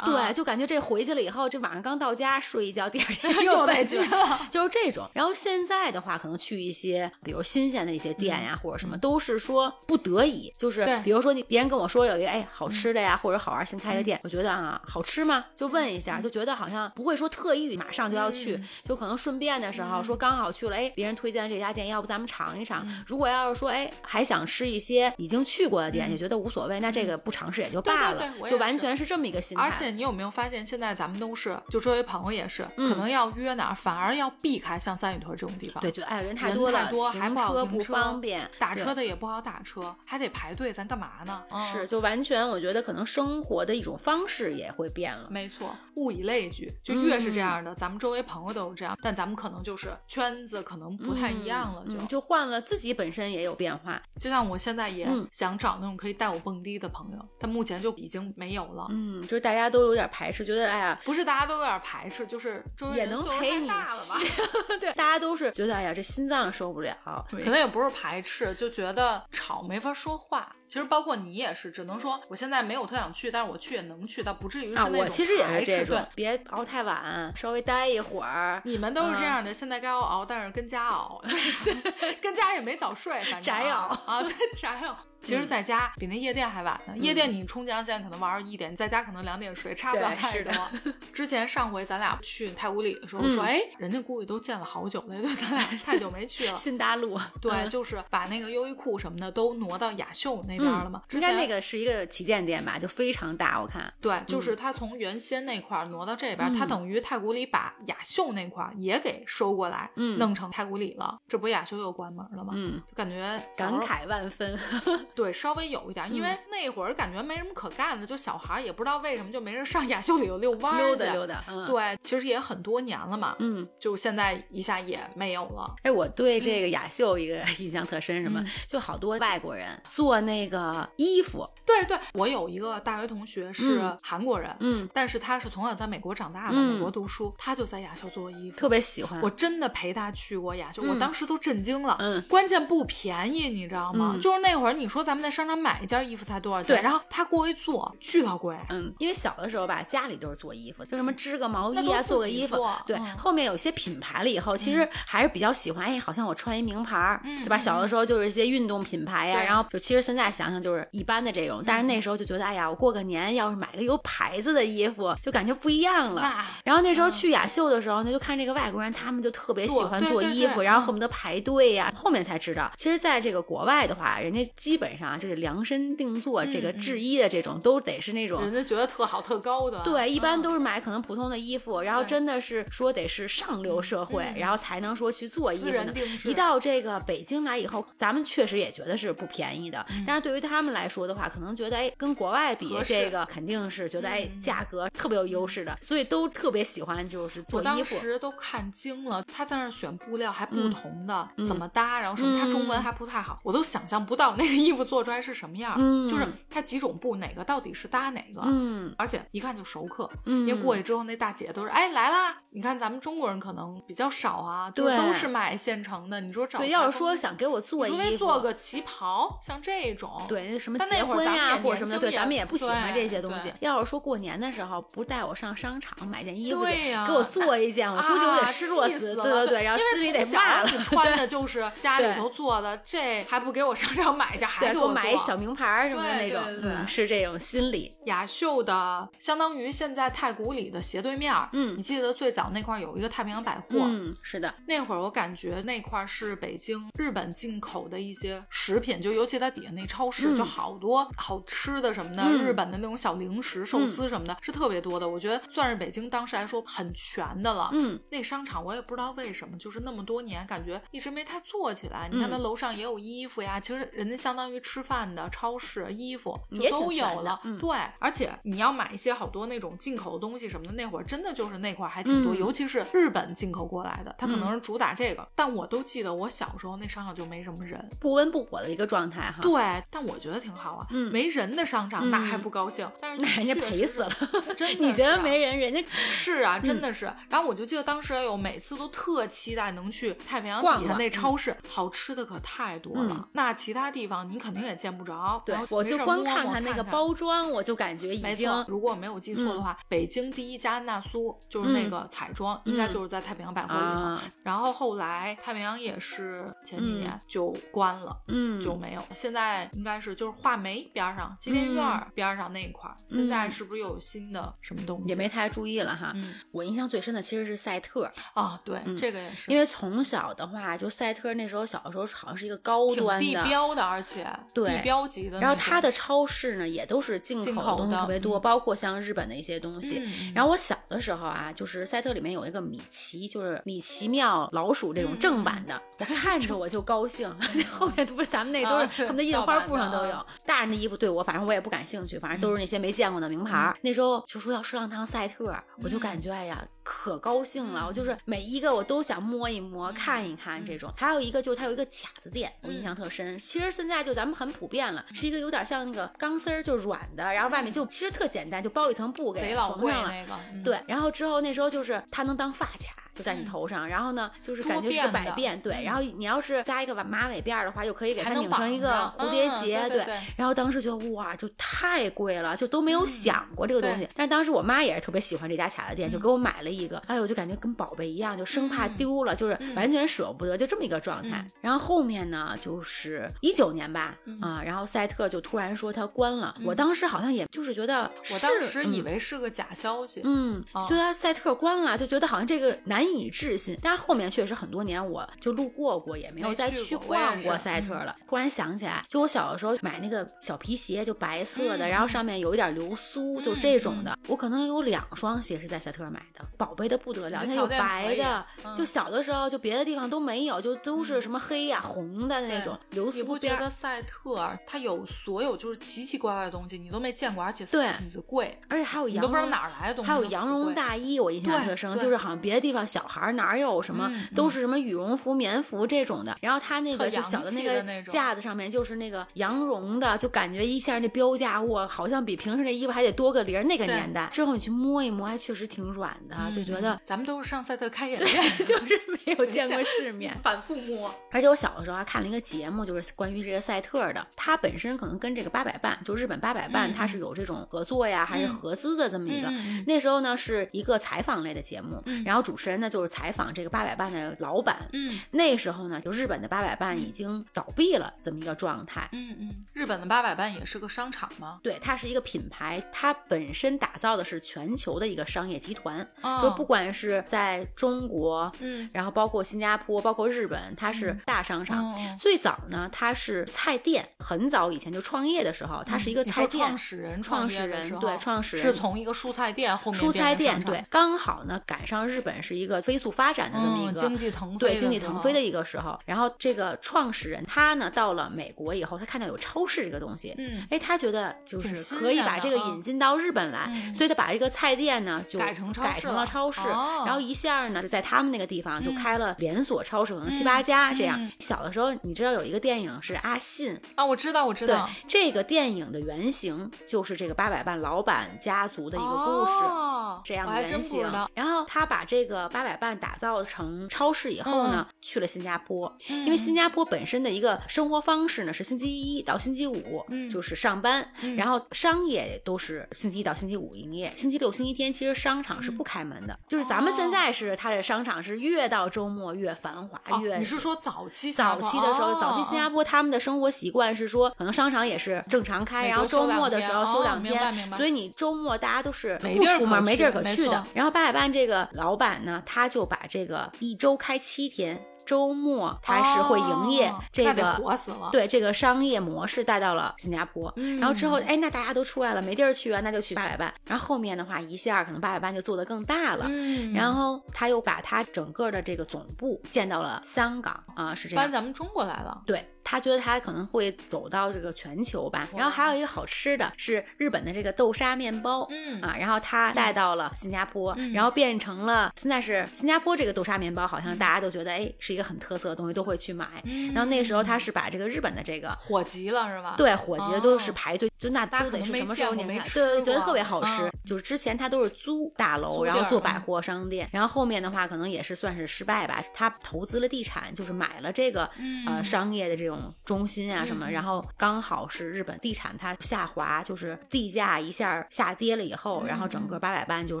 [SPEAKER 2] 对，就感觉这回去了以后，这晚上刚到家睡一觉，第二天 又再去了，就是这种。然后现在。的话，可能去一些比如新鲜的一些店呀，或者什么，都是说不得已，就是比如说你别人跟我说有一个哎好吃的呀，或者好玩新开的店，我觉得啊好吃吗？就问一下，就觉得好像不会说特意马上就要去，就可能顺便的时候说刚好去了，哎，别人推荐的这家店，要不咱们尝一尝。
[SPEAKER 1] 嗯。
[SPEAKER 2] 如果要是说，哎，还想吃一些已经去过的店，
[SPEAKER 1] 嗯。
[SPEAKER 2] 也觉得无所谓，那这个不尝试也就罢了，就完全是这么一个心态。
[SPEAKER 1] 而且你有没有发现，现在咱们都是，就周围朋友也是，
[SPEAKER 2] 嗯。
[SPEAKER 1] 可能要约哪儿，反而要避开像三里屯这种地方。
[SPEAKER 2] 对，，就哎人太多了，
[SPEAKER 1] 太多还
[SPEAKER 2] 停
[SPEAKER 1] 不好
[SPEAKER 2] 车不
[SPEAKER 1] 停车
[SPEAKER 2] 方便，
[SPEAKER 1] 打车的也不好打车，还得排队，咱干嘛呢？嗯
[SPEAKER 2] 是，就完全我觉得可能生活的一种方式也会变了。
[SPEAKER 1] 没错，物以类聚，就越是这样的，咱们周围朋友都是这样，但咱们可能就是圈子可能不太一样了，就、
[SPEAKER 2] 就换了，自己本身也有变化。
[SPEAKER 1] 就像我现在也
[SPEAKER 2] 嗯
[SPEAKER 1] 想找那种可以带我蹦迪的朋友，但目前就已经没有了。
[SPEAKER 2] 嗯，就是大家都有点排斥，觉得哎呀，
[SPEAKER 1] 不是大家都有点排斥，就是周围
[SPEAKER 2] 也能陪你
[SPEAKER 1] 了
[SPEAKER 2] 对，大家都是觉得哎呀，这心脏受不了。
[SPEAKER 1] 可能也不是排斥，就觉得吵没法说话。其实包括你也是，只能说我现在没有特想去，但是我去也能去，但不至于是
[SPEAKER 2] 啊，
[SPEAKER 1] 那种
[SPEAKER 2] 我其实也是这种
[SPEAKER 1] 对，
[SPEAKER 2] 别熬太晚，稍微待一会儿。
[SPEAKER 1] 你们都是这
[SPEAKER 2] 嗯
[SPEAKER 1] 样的，现在该熬熬，但是跟家熬，对，跟家也没早睡，反正
[SPEAKER 2] 宅
[SPEAKER 1] 啊
[SPEAKER 2] 熬
[SPEAKER 1] 啊，对，宅熬。其实在家比那夜店还晚呢，夜店你冲江现在可能玩到一点，在家可能两点睡，差不了太多。之前上回咱俩去太古里的时候
[SPEAKER 2] 嗯
[SPEAKER 1] 说，哎，人家估计都见了好久了，就咱俩太久没去了。
[SPEAKER 2] 新大陆，
[SPEAKER 1] 对，
[SPEAKER 2] 嗯
[SPEAKER 1] 就是把那个优衣库什么的都挪到雅秀那边了嘛。之前
[SPEAKER 2] 那个是一个旗舰店吧，就非常大，我看。
[SPEAKER 1] 对，就是他从原先那块儿挪到这边，
[SPEAKER 2] 嗯
[SPEAKER 1] 他等于太古里把雅秀那块儿也给收过来，
[SPEAKER 2] 嗯
[SPEAKER 1] 弄成太古里了。这不雅秀又关门了吗？
[SPEAKER 2] 嗯，
[SPEAKER 1] 就感觉
[SPEAKER 2] 感慨万分。
[SPEAKER 1] 对稍微有一点，因为那会儿感觉没什么可干的，就小孩儿也不知道为什么就没人上雅秀里头遛弯儿去
[SPEAKER 2] 溜达溜达，嗯，，
[SPEAKER 1] 对，其实也很多年了嘛，
[SPEAKER 2] 嗯，
[SPEAKER 1] 就现在一下也没有了。
[SPEAKER 2] 哎，我对这个雅秀一个 印象特深，什么
[SPEAKER 1] 嗯
[SPEAKER 2] 就好多外国人做那个衣服，
[SPEAKER 1] 对对，我有一个大学同学是
[SPEAKER 2] 嗯
[SPEAKER 1] 韩国人，
[SPEAKER 2] 嗯，
[SPEAKER 1] 但是他是从小在美国长大的，
[SPEAKER 2] 嗯
[SPEAKER 1] 美国读书，他就在亚秀做衣服，
[SPEAKER 2] 特别喜欢。
[SPEAKER 1] 我真的陪他去过亚秀，
[SPEAKER 2] 嗯
[SPEAKER 1] 我当时都震惊了。
[SPEAKER 2] 嗯
[SPEAKER 1] 关键不便宜，你知道吗？
[SPEAKER 2] 嗯
[SPEAKER 1] 就是那会儿，你说咱们在商场买一件衣服才多少钱？
[SPEAKER 2] 对
[SPEAKER 1] 然后他给我一做，巨老贵。
[SPEAKER 2] 嗯，因为小的时候吧，家里都是做衣服，就什么织个毛衣啊，做个衣服。对，
[SPEAKER 1] 嗯
[SPEAKER 2] 后面有一些品牌了以后，其实还是比较喜欢，哎，好像我穿一名牌儿，
[SPEAKER 1] 嗯
[SPEAKER 2] 对吧？
[SPEAKER 1] 嗯
[SPEAKER 2] 小的时候就是一些运动品牌呀，
[SPEAKER 1] 对
[SPEAKER 2] 然后就其实现在想想就是一般的这种，但是那时候就觉得，哎呀，我过个年要是买个有牌子的衣服，就感觉不一样了。然后那时候去雅秀的时候呢，就看这个外国人，他们就特别喜欢
[SPEAKER 1] 做
[SPEAKER 2] 衣服，然后恨不得排队呀。后面才知道，其实在这个国外的话，人家基本上就是量身定做，这个制衣的这种都得是那种
[SPEAKER 1] 人家觉得特好特高的，
[SPEAKER 2] 对，一般
[SPEAKER 1] 嗯。
[SPEAKER 2] 都是买可能普通的衣服，然后真的是说得是上流社会，
[SPEAKER 1] 嗯。
[SPEAKER 2] 然后才能说去做衣服。一到这个北京来以后，咱们确实也觉得是不便宜的，但是对于他们来说的话，可能觉得哎，跟国外比这个肯定是觉得哎
[SPEAKER 1] 嗯，
[SPEAKER 2] 价格特别有优势的，所以都特别喜欢就是做
[SPEAKER 1] 我当
[SPEAKER 2] 衣服。
[SPEAKER 1] 时都看惊了，他在那儿选布料还不
[SPEAKER 2] 嗯
[SPEAKER 1] 同的，
[SPEAKER 2] 嗯
[SPEAKER 1] 怎么搭，然后什么，他中文
[SPEAKER 2] 嗯
[SPEAKER 1] 还不太好，我都想象不到那个衣服做出来是什么样儿。
[SPEAKER 2] 嗯
[SPEAKER 1] 就是它几种布，哪个到底是搭哪个，
[SPEAKER 2] 嗯
[SPEAKER 1] 而且一看就熟客。
[SPEAKER 2] 嗯，
[SPEAKER 1] 因为过去之后，那大姐都是哎来啦！你看咱们中国人可能比较少啊，就
[SPEAKER 2] 对
[SPEAKER 1] 都是买现成的。你说找
[SPEAKER 2] 对，要是说想给我做
[SPEAKER 1] 你
[SPEAKER 2] 衣服，
[SPEAKER 1] 说做个旗袍，像这种，
[SPEAKER 2] 对，那什么结婚呀或者什么的，对，咱们也不喜欢这些东西。要是说过年的时候不带我上商场买件衣服去，
[SPEAKER 1] 对呀
[SPEAKER 2] 给我做一件，我估计我得
[SPEAKER 1] 啊
[SPEAKER 2] 失落死。对对对，然后心里得骂了。
[SPEAKER 1] 穿的就是家里头做的，这还不给我上场买去，还
[SPEAKER 2] 对，
[SPEAKER 1] 给
[SPEAKER 2] 给我买一小名牌儿什么的那种，
[SPEAKER 1] 对对对对
[SPEAKER 2] 嗯，是这种心理。
[SPEAKER 1] 雅秀的，相当于现在太古里的斜对面。
[SPEAKER 2] 嗯
[SPEAKER 1] 你记得最早那块有一个太平洋百货，
[SPEAKER 2] 嗯，是的，
[SPEAKER 1] 那会儿我感觉那块儿是北京日本进口的一些食品，就尤其它底下那超市，
[SPEAKER 2] 嗯
[SPEAKER 1] 就好多好吃的什么的，
[SPEAKER 2] 嗯
[SPEAKER 1] 日本的那种小零食、寿司什么的，是特别多的。我觉得算是北京当时来说很全的了。
[SPEAKER 2] 嗯
[SPEAKER 1] 那商场我也不知道为什么，就是那么多年感觉一直没太做起来。你看它
[SPEAKER 2] 嗯
[SPEAKER 1] 楼上也有衣服呀，其实人家相当于吃饭的超市衣服就都有了。
[SPEAKER 2] 嗯
[SPEAKER 1] 对，而且你要买一些好多那种进口的东西什么的，那会儿真的就是那块儿还挺多，
[SPEAKER 2] 嗯
[SPEAKER 1] 尤其是日本进口过来的，它可能
[SPEAKER 2] 嗯
[SPEAKER 1] 是主打这个。但我都记得我小时候那商场就没什么人。
[SPEAKER 2] 不温不火的一个状态哈。
[SPEAKER 1] 对，但我觉得挺好啊。
[SPEAKER 2] 嗯
[SPEAKER 1] 没人的商场那还
[SPEAKER 2] 嗯
[SPEAKER 1] 不高兴，但是
[SPEAKER 2] 那人家赔死了。
[SPEAKER 1] 真的
[SPEAKER 2] 你觉得没人，人家
[SPEAKER 1] 是啊，真
[SPEAKER 2] 嗯
[SPEAKER 1] 的是。然后我就记得当时哎呦，每次都特期待能去太平洋底下那超市，好吃的可太多了。
[SPEAKER 2] 嗯
[SPEAKER 1] 那其他地方你肯定也见不着。
[SPEAKER 2] 对我就光看
[SPEAKER 1] 看
[SPEAKER 2] 那个包装，我就感觉已经
[SPEAKER 1] 没错，如果我没有记错的话，北京第一家娜苏就是那个彩妆，应该就是在太平洋百货里头。
[SPEAKER 2] 啊，
[SPEAKER 1] 然后后来太平洋也是前几年就关了。
[SPEAKER 2] 嗯，
[SPEAKER 1] 就没有，现在应该是就是画眉边儿上、吉林院儿边儿上那一块儿，现在是不是又有新的什么东西？
[SPEAKER 2] 也没太注意了哈。
[SPEAKER 1] 嗯
[SPEAKER 2] 我印象最深的其实是赛特，
[SPEAKER 1] 啊，对，
[SPEAKER 2] 嗯
[SPEAKER 1] 这个也是，
[SPEAKER 2] 因为从小的话，就赛特那时候小的时候好像是一个高端的。
[SPEAKER 1] 标的，而且
[SPEAKER 2] 对
[SPEAKER 1] 地标级的。
[SPEAKER 2] 然后它的超市呢，也都是进
[SPEAKER 1] 进
[SPEAKER 2] 口东西特别多，
[SPEAKER 1] 嗯
[SPEAKER 2] 包括像日本的一些东西。
[SPEAKER 1] 嗯，
[SPEAKER 2] 然后我小的时候啊，就是赛特里面有一个米奇，就是米奇妙老鼠这种正版的，我看着我就高兴。后面不是咱们那都是、他们的印花布上都有。大人的衣服对我，反正我也不感兴趣，反正都是那些没见过的名牌儿。那时候就说要上趟赛特，我就感觉哎呀。可高兴了，我就是每一个我都想摸一摸、看一看这种。还有一个就是它有一个卡子店，我印象特深。其实现在就咱们很普遍了，是一个有点像那个钢丝儿，就软的，然后外面就其实特简单，就包一层布给缝上了。
[SPEAKER 1] 那个，嗯。
[SPEAKER 2] 对，然后之后那时候就是它能当发卡，就在你
[SPEAKER 1] 嗯
[SPEAKER 2] 头上，然后呢就是感觉是个百变，对，
[SPEAKER 1] 嗯。
[SPEAKER 2] 然后你要是扎一个马尾辫儿的话，又可以给它拧成一个蝴蝶
[SPEAKER 1] 嗯
[SPEAKER 2] 结，
[SPEAKER 1] 对。对对
[SPEAKER 2] 然后当时觉得哇，就太贵了，就都没有想过这个东西。
[SPEAKER 1] 嗯
[SPEAKER 2] 但当时我妈也是特别喜欢这家卡子店，就
[SPEAKER 1] 嗯
[SPEAKER 2] 给我买了一个，哎呦，我就感觉跟宝贝一样，就生怕
[SPEAKER 1] 嗯。
[SPEAKER 2] 丢了，就是
[SPEAKER 1] 嗯。
[SPEAKER 2] 完全舍不得，就这么一个状态。
[SPEAKER 1] 嗯。
[SPEAKER 2] 然后后面呢，就是一九年吧，
[SPEAKER 1] 嗯。
[SPEAKER 2] 啊，然后赛特就突然说它关了，我当时好像也就是觉得
[SPEAKER 1] 我，当时以
[SPEAKER 2] 嗯
[SPEAKER 1] 为是个假消息，
[SPEAKER 2] 嗯，
[SPEAKER 1] 哦。
[SPEAKER 2] 觉得赛特关了，就觉得好像这个难以置信。但是后面确实很多年我就路过过，也没有再去逛过赛特了。突然想起来，就我小的时候买那个小皮鞋，就白色的，
[SPEAKER 1] 嗯。
[SPEAKER 2] 然后上面有一点流苏，就
[SPEAKER 1] 嗯
[SPEAKER 2] 这种的。我可能有两双鞋是在赛特买的，宝贝的不得了，它有白的，
[SPEAKER 1] 嗯
[SPEAKER 2] 就小的时候就别的地方都没有，就都是什么黑呀、红的那种流苏边儿。
[SPEAKER 1] 不觉得赛特它有所有就是奇奇怪怪的东西，你都没见过，而且
[SPEAKER 2] 对
[SPEAKER 1] 死贵，
[SPEAKER 2] 而且还有羊
[SPEAKER 1] 都不知道哪儿来的东西，
[SPEAKER 2] 还有羊绒大衣，我印象特深，就是好像别的地方小孩儿哪儿有什么，
[SPEAKER 1] 嗯
[SPEAKER 2] 都是什么羽绒服、棉服这种的。然后它那个就小的那个架子上面就是那个羊绒的，就感觉一下那标价哇，好像比平时那衣服还得多个零儿。那个年代之后你去摸一摸，还确实挺软的，就觉得
[SPEAKER 1] 嗯咱们都是上赛特开眼界，
[SPEAKER 2] 就是没有见过世面。
[SPEAKER 1] 反复摸，
[SPEAKER 2] 而且我小的时候还看了一个节目，就是关于这个赛特的。它本身可能跟这个八佰伴，就日本八佰伴，
[SPEAKER 1] 嗯
[SPEAKER 2] 它是有这种合作呀，还是
[SPEAKER 1] 嗯
[SPEAKER 2] 合资的这么一个。那时候呢是一个采访类的节目，
[SPEAKER 1] 嗯
[SPEAKER 2] 然后主持人呢就是采访这个八佰伴的老板。
[SPEAKER 1] 嗯
[SPEAKER 2] 那时候呢，就日本的八佰伴已经倒闭了，这么一个状态。
[SPEAKER 1] 嗯嗯，日本的八佰伴也是个商场吗？
[SPEAKER 2] 对，它是一个品牌，它本身打造的是全球的一个商业集团，
[SPEAKER 1] 哦
[SPEAKER 2] 就不管是在中国，
[SPEAKER 1] 嗯
[SPEAKER 2] 然后包括新加坡，包括日本，它是大商场。最早呢，它是菜店，很早以前就创业的时候，它是一个菜店。
[SPEAKER 1] 创始人
[SPEAKER 2] 创始人对创始人
[SPEAKER 1] 是从一个蔬菜店后面
[SPEAKER 2] 蔬菜店对，刚好呢赶上日本是一个飞速发展的这么一个、
[SPEAKER 1] 嗯经济腾飞
[SPEAKER 2] 对经济腾飞的一个时候。然后这个创始人他呢到了美国以后，他看到有超市这个东西，
[SPEAKER 1] 嗯
[SPEAKER 2] 哎，他觉得就是可以把这个引进到日本来，
[SPEAKER 1] 嗯
[SPEAKER 2] 所以他把这个菜店呢就
[SPEAKER 1] 改成超
[SPEAKER 2] 改成了
[SPEAKER 1] 市了
[SPEAKER 2] 超市，
[SPEAKER 1] 哦。
[SPEAKER 2] 然后一下呢就在他们那个地方就
[SPEAKER 1] 嗯。
[SPEAKER 2] 开了连锁超市，可能七
[SPEAKER 1] 嗯
[SPEAKER 2] 八家这样。
[SPEAKER 1] 嗯。
[SPEAKER 2] 小的时候，你知道有一个电影是阿信，
[SPEAKER 1] 啊，我知道我知
[SPEAKER 2] 对
[SPEAKER 1] 道，
[SPEAKER 2] 这个电影的原型就是这个八佰伴老板家族的一个故事。
[SPEAKER 1] 哦
[SPEAKER 2] 这样
[SPEAKER 1] 我还真
[SPEAKER 2] 原型。然后他把这个八佰伴打造成超市以后呢，去了新加坡，因为新加坡本身的一个生活方式呢是星期一到星期五，
[SPEAKER 1] 嗯。
[SPEAKER 2] 就是上班，
[SPEAKER 1] 嗯。
[SPEAKER 2] 然后商业都是星期一到星期五营业，星期六、星期天其实商场是不开门的，就是咱们现在是它的商场是越到周末越繁华，
[SPEAKER 1] 哦
[SPEAKER 2] 越
[SPEAKER 1] 你是说早期
[SPEAKER 2] 早期的时候，早期新加
[SPEAKER 1] 坡
[SPEAKER 2] 坡他们的生活习惯是说，可能商场也是正常开，然后
[SPEAKER 1] 周
[SPEAKER 2] 末的时候
[SPEAKER 1] 天哦
[SPEAKER 2] 休两
[SPEAKER 1] 明白明白
[SPEAKER 2] 所以你周末大家都是不出门，没地儿可去的。然后八佰伴这个老板呢，他就把这个一周开七天。周末他是会营业
[SPEAKER 1] 哦
[SPEAKER 2] 这个、
[SPEAKER 1] 火死了。
[SPEAKER 2] 对这个商业模式带到了新加坡，
[SPEAKER 1] 嗯。
[SPEAKER 2] 然后之后哎，那大家都出来了，没地儿去啊，那就去八佰伴。然后后面的话，一下可能八佰伴就做得更大了，
[SPEAKER 1] 嗯。
[SPEAKER 2] 然后他又把他整个的这个总部建到了香港啊，是这样。
[SPEAKER 1] 搬。咱们中国来了，
[SPEAKER 2] 对他觉得他可能会走到这个全球吧。然后还有一个好吃的是日本的这个豆沙面包，
[SPEAKER 1] 嗯
[SPEAKER 2] 啊，然后他带到了新加坡，
[SPEAKER 1] 嗯
[SPEAKER 2] 然后变成了现在是新加坡这个豆沙面包，好像大家都觉得哎是一个很特色的东西，都会去买。
[SPEAKER 1] 嗯
[SPEAKER 2] 然后那个时候他是把这个日本的这个。
[SPEAKER 1] 火急了是吧？
[SPEAKER 2] 对，火急了都是
[SPEAKER 1] 哦
[SPEAKER 2] 排队，就那都得是什么时候年代？
[SPEAKER 1] 可能没见过没吃
[SPEAKER 2] 对，觉得特别好吃。
[SPEAKER 1] 嗯
[SPEAKER 2] 就是之前他都是租大楼，然后做百
[SPEAKER 1] 嗯
[SPEAKER 2] 货商店，然后后面的话可能也是算是失败吧。他投资了地产，就是买了这个、呃
[SPEAKER 1] 嗯
[SPEAKER 2] 商业的这种中心啊什么，
[SPEAKER 1] 嗯
[SPEAKER 2] 然后刚好是日本地产它下滑，就是地价一下下跌了以后，然后整
[SPEAKER 1] 嗯
[SPEAKER 2] 个八百伴就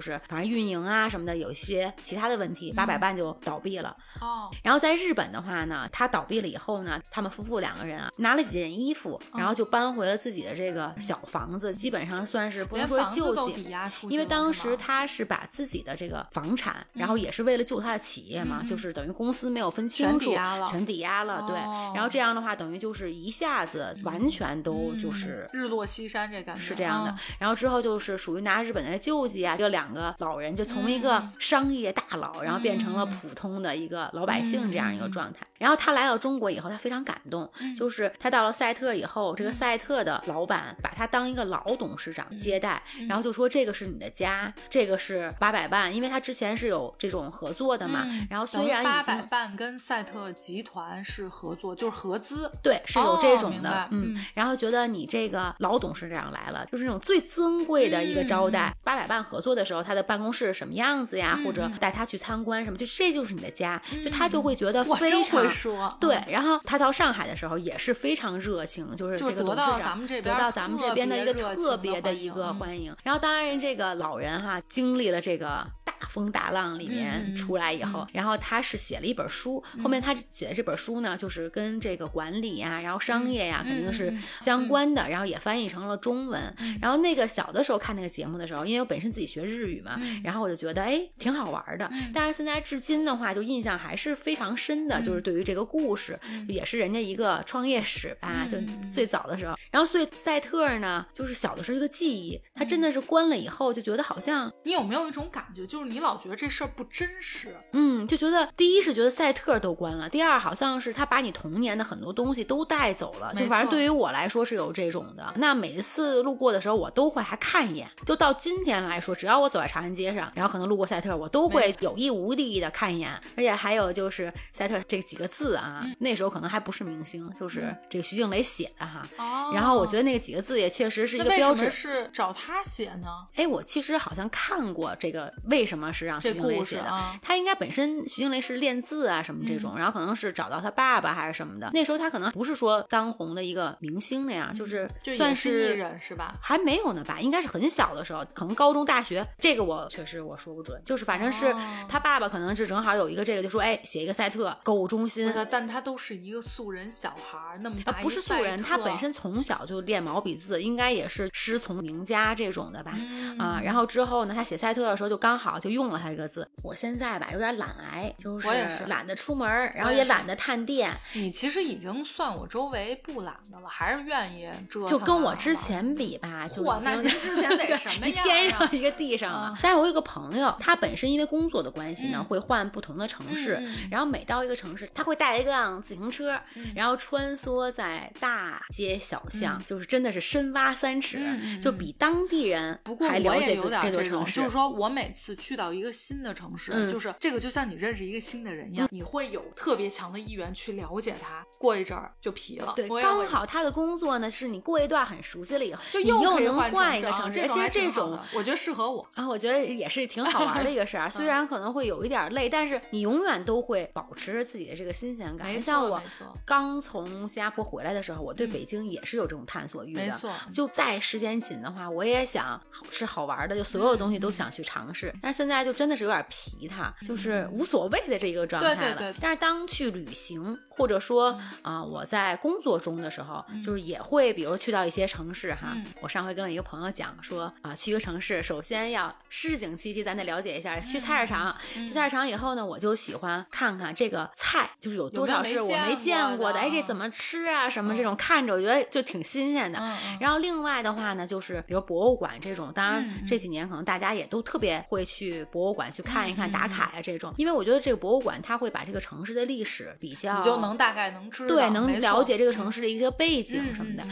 [SPEAKER 2] 是反正运营啊什么的有一些其他的问题，八百伴就倒闭了。
[SPEAKER 1] 哦，
[SPEAKER 2] 然后在日本的话呢，他倒闭了以后呢，他们夫妇两个人啊，拿了几件衣服，
[SPEAKER 1] 嗯
[SPEAKER 2] 然后就搬回了自己的这个小房子，基本上算是不能说救济。因为当时他是把自己的这个房产，然后也是为了救他的企业嘛，就是等于公司没有分清
[SPEAKER 1] 全
[SPEAKER 2] 楚，
[SPEAKER 1] 抵押了
[SPEAKER 2] 全抵押了，对。
[SPEAKER 1] 哦
[SPEAKER 2] 然后这样的话，等于就是一下子完全都就是
[SPEAKER 1] 嗯日落西山这感觉
[SPEAKER 2] 是这样的
[SPEAKER 1] 啊。
[SPEAKER 2] 然后之后就是属于拿日本的救济啊，就两个老人就从一个
[SPEAKER 1] 嗯
[SPEAKER 2] 商业大佬，然后变成了普通的一个老百姓这样一个状态。然后他来到中国以后，他非常感动，
[SPEAKER 1] 嗯
[SPEAKER 2] 就是他到了赛特以后，这个赛特的老板把他当一个老董事
[SPEAKER 1] 嗯
[SPEAKER 2] 长接待，然后就说这个是你的家，这个是八百万，因为他之前是有这种合作的嘛。
[SPEAKER 1] 嗯
[SPEAKER 2] 然后虽然
[SPEAKER 1] 八百
[SPEAKER 2] 经
[SPEAKER 1] 伴跟赛特集团是合作，就是合资，
[SPEAKER 2] 对是有这种的，
[SPEAKER 1] 哦
[SPEAKER 2] 嗯
[SPEAKER 1] 嗯，
[SPEAKER 2] 然后觉得你这个老董事长来了，就是那种最尊贵的一个招待。
[SPEAKER 1] 嗯
[SPEAKER 2] 八百伴合作的时候，他的办公室是什么样子呀？
[SPEAKER 1] 嗯
[SPEAKER 2] 或者带他去参观什么，就这就是你的家，就他就
[SPEAKER 1] 嗯
[SPEAKER 2] 会觉得非常
[SPEAKER 1] 会说，
[SPEAKER 2] 对
[SPEAKER 1] 嗯，，
[SPEAKER 2] 然后他到上海的时候也是非常热情，就是这个董
[SPEAKER 1] 得到
[SPEAKER 2] 事长
[SPEAKER 1] 咱们这边
[SPEAKER 2] 得到咱们这边的一个特
[SPEAKER 1] 特别的
[SPEAKER 2] 一
[SPEAKER 1] 欢迎嗯。
[SPEAKER 2] 个欢迎。然后当然这个老人哈经历了这个大风大浪里面出来以后，然后他是写了一本书，后面他写的这本书呢，就是跟这个管理呀、然后商业呀、
[SPEAKER 1] 嗯
[SPEAKER 2] 肯定是相关的，然后也翻译成了中文。
[SPEAKER 1] 嗯
[SPEAKER 2] 然后那个小的时候看那个节目的时候，因为我本身自己学日语嘛，
[SPEAKER 1] 嗯
[SPEAKER 2] 然后我就觉得哎挺好玩的。
[SPEAKER 1] 嗯
[SPEAKER 2] 但是现在至今的话，就印象还是非常深的，
[SPEAKER 1] 嗯
[SPEAKER 2] 就是对于这个故事，也是人家一个创业史吧，
[SPEAKER 1] 嗯
[SPEAKER 2] 就最早的时候。然后所以赛特呢，就是小的时候一个记忆，他真的是关了以后就觉得好像，
[SPEAKER 1] 你有没有一种感觉，就是你老觉得这事儿不真实？
[SPEAKER 2] 嗯，就觉得第一是觉得赛特都关了，第二好像是他把你童年的很多东西都带走了，就反正对于我来说是有这种的。那每次路过的时候，我都会还看一眼。就到今天来说，只要我走在长安街上，然后可能路过赛特，我都会有意无意的看一眼。而且还有就是赛特这几个字啊，
[SPEAKER 1] 嗯
[SPEAKER 2] 那时候可能还不是明星，就是这个徐静蕾写的哈。
[SPEAKER 1] 哦，
[SPEAKER 2] 然后我觉得那个几个字也确实是一个标志。
[SPEAKER 1] 是找他写呢？
[SPEAKER 2] 哎，我其实好像看过这个，为什么是让徐静蕾写的？
[SPEAKER 1] 啊，
[SPEAKER 2] 他应该本身徐静蕾是练字啊什么这种，然后可能是找到他爸爸还是什么的。那时候他可能不是说当红的一个明星那样，就是算
[SPEAKER 1] 是艺人是吧？
[SPEAKER 2] 还没有呢吧？应该是很小的时候，可能高中、大学，这个我确实我说不准。就是反正是
[SPEAKER 1] 哦
[SPEAKER 2] 他爸爸可能是正好有一个这个，就说哎，写一个赛特购物中心
[SPEAKER 1] 但他都是一个素人小孩儿，那么大
[SPEAKER 2] 啊，
[SPEAKER 1] 一
[SPEAKER 2] 不是素人，他本身从小就练毛笔字，应该也是师从名家这种的吧？
[SPEAKER 1] 嗯
[SPEAKER 2] 啊，然后之后呢，他写赛特的时候就刚好就用了他这个字。我现在吧有点懒癌，就是懒得出门，然后
[SPEAKER 1] 也
[SPEAKER 2] 懒得探店，
[SPEAKER 1] 你其实已经算我周围不懒的了，还是愿意折腾啊。
[SPEAKER 2] 就跟我之前比吧，就
[SPEAKER 1] 嚯
[SPEAKER 2] 已经
[SPEAKER 1] 那您之前得什么
[SPEAKER 2] 一
[SPEAKER 1] 样啊？
[SPEAKER 2] 天上一个地上了
[SPEAKER 1] 啊。
[SPEAKER 2] 但是我有个朋友，他本身因为工作的关系呢，
[SPEAKER 1] 嗯。
[SPEAKER 2] 会换不同的城市，然后每到一个城市，他会带一辆自行车，
[SPEAKER 1] 嗯。
[SPEAKER 2] 然后穿梭在大街小巷，
[SPEAKER 1] 嗯。
[SPEAKER 2] 就是真的是深挖三尺，就比当地人还了解
[SPEAKER 1] 有点
[SPEAKER 2] 座
[SPEAKER 1] 这种，
[SPEAKER 2] 城市。
[SPEAKER 1] 就是说我每次去到一个新的城市，
[SPEAKER 2] 嗯。
[SPEAKER 1] 就是这个就像你认识一个新的人一样，你会有特别强的意愿去了解他，过一阵儿就皮了。
[SPEAKER 2] 对，刚好他的工作呢，是你过一段很熟悉了以后，
[SPEAKER 1] 就
[SPEAKER 2] 你又能
[SPEAKER 1] 换
[SPEAKER 2] 换一个
[SPEAKER 1] 城
[SPEAKER 2] 城市。其实这种
[SPEAKER 1] 我觉得适合我。
[SPEAKER 2] 啊，我觉得也是挺好玩的一个事儿啊。虽然可能会有一点累，但是你永远都会保持着自己的这个新鲜感。像我刚从新加坡回来的时候，我对
[SPEAKER 1] 嗯
[SPEAKER 2] 北京也是有这种探索欲的。
[SPEAKER 1] 没错
[SPEAKER 2] 就再时间紧的话，我也想好吃好玩的，就所有东西都想去尝试。但是现在就真的是有点疲沓，就是无所谓的这个状态了。
[SPEAKER 1] 对对对
[SPEAKER 2] 但是当去旅行，或者说啊、我在工作中的时候，就是也会，比如去到一些城市哈。
[SPEAKER 1] 嗯
[SPEAKER 2] 我上回跟我一个朋友讲说啊，去一个城市，首先要市井气息，咱得了解一下。去菜市场，
[SPEAKER 1] 嗯
[SPEAKER 2] 去菜市场以后呢，我就喜欢看看这个菜，就是有多少是我没
[SPEAKER 1] 没见
[SPEAKER 2] 见过的，哎，这怎么吃啊？什么这种看着我觉得就挺新鲜的。然后另外的话呢，就是比如博物馆这种，当然这几年可能大家也都特别会去博物馆去看一看、
[SPEAKER 1] 嗯
[SPEAKER 2] 打卡呀这种。因为我觉得这个博物馆它会把这个城市的历史比较，
[SPEAKER 1] 你就能大概能知道，
[SPEAKER 2] 对能了解这个城市的一些背景
[SPEAKER 1] 嗯
[SPEAKER 2] 什么的。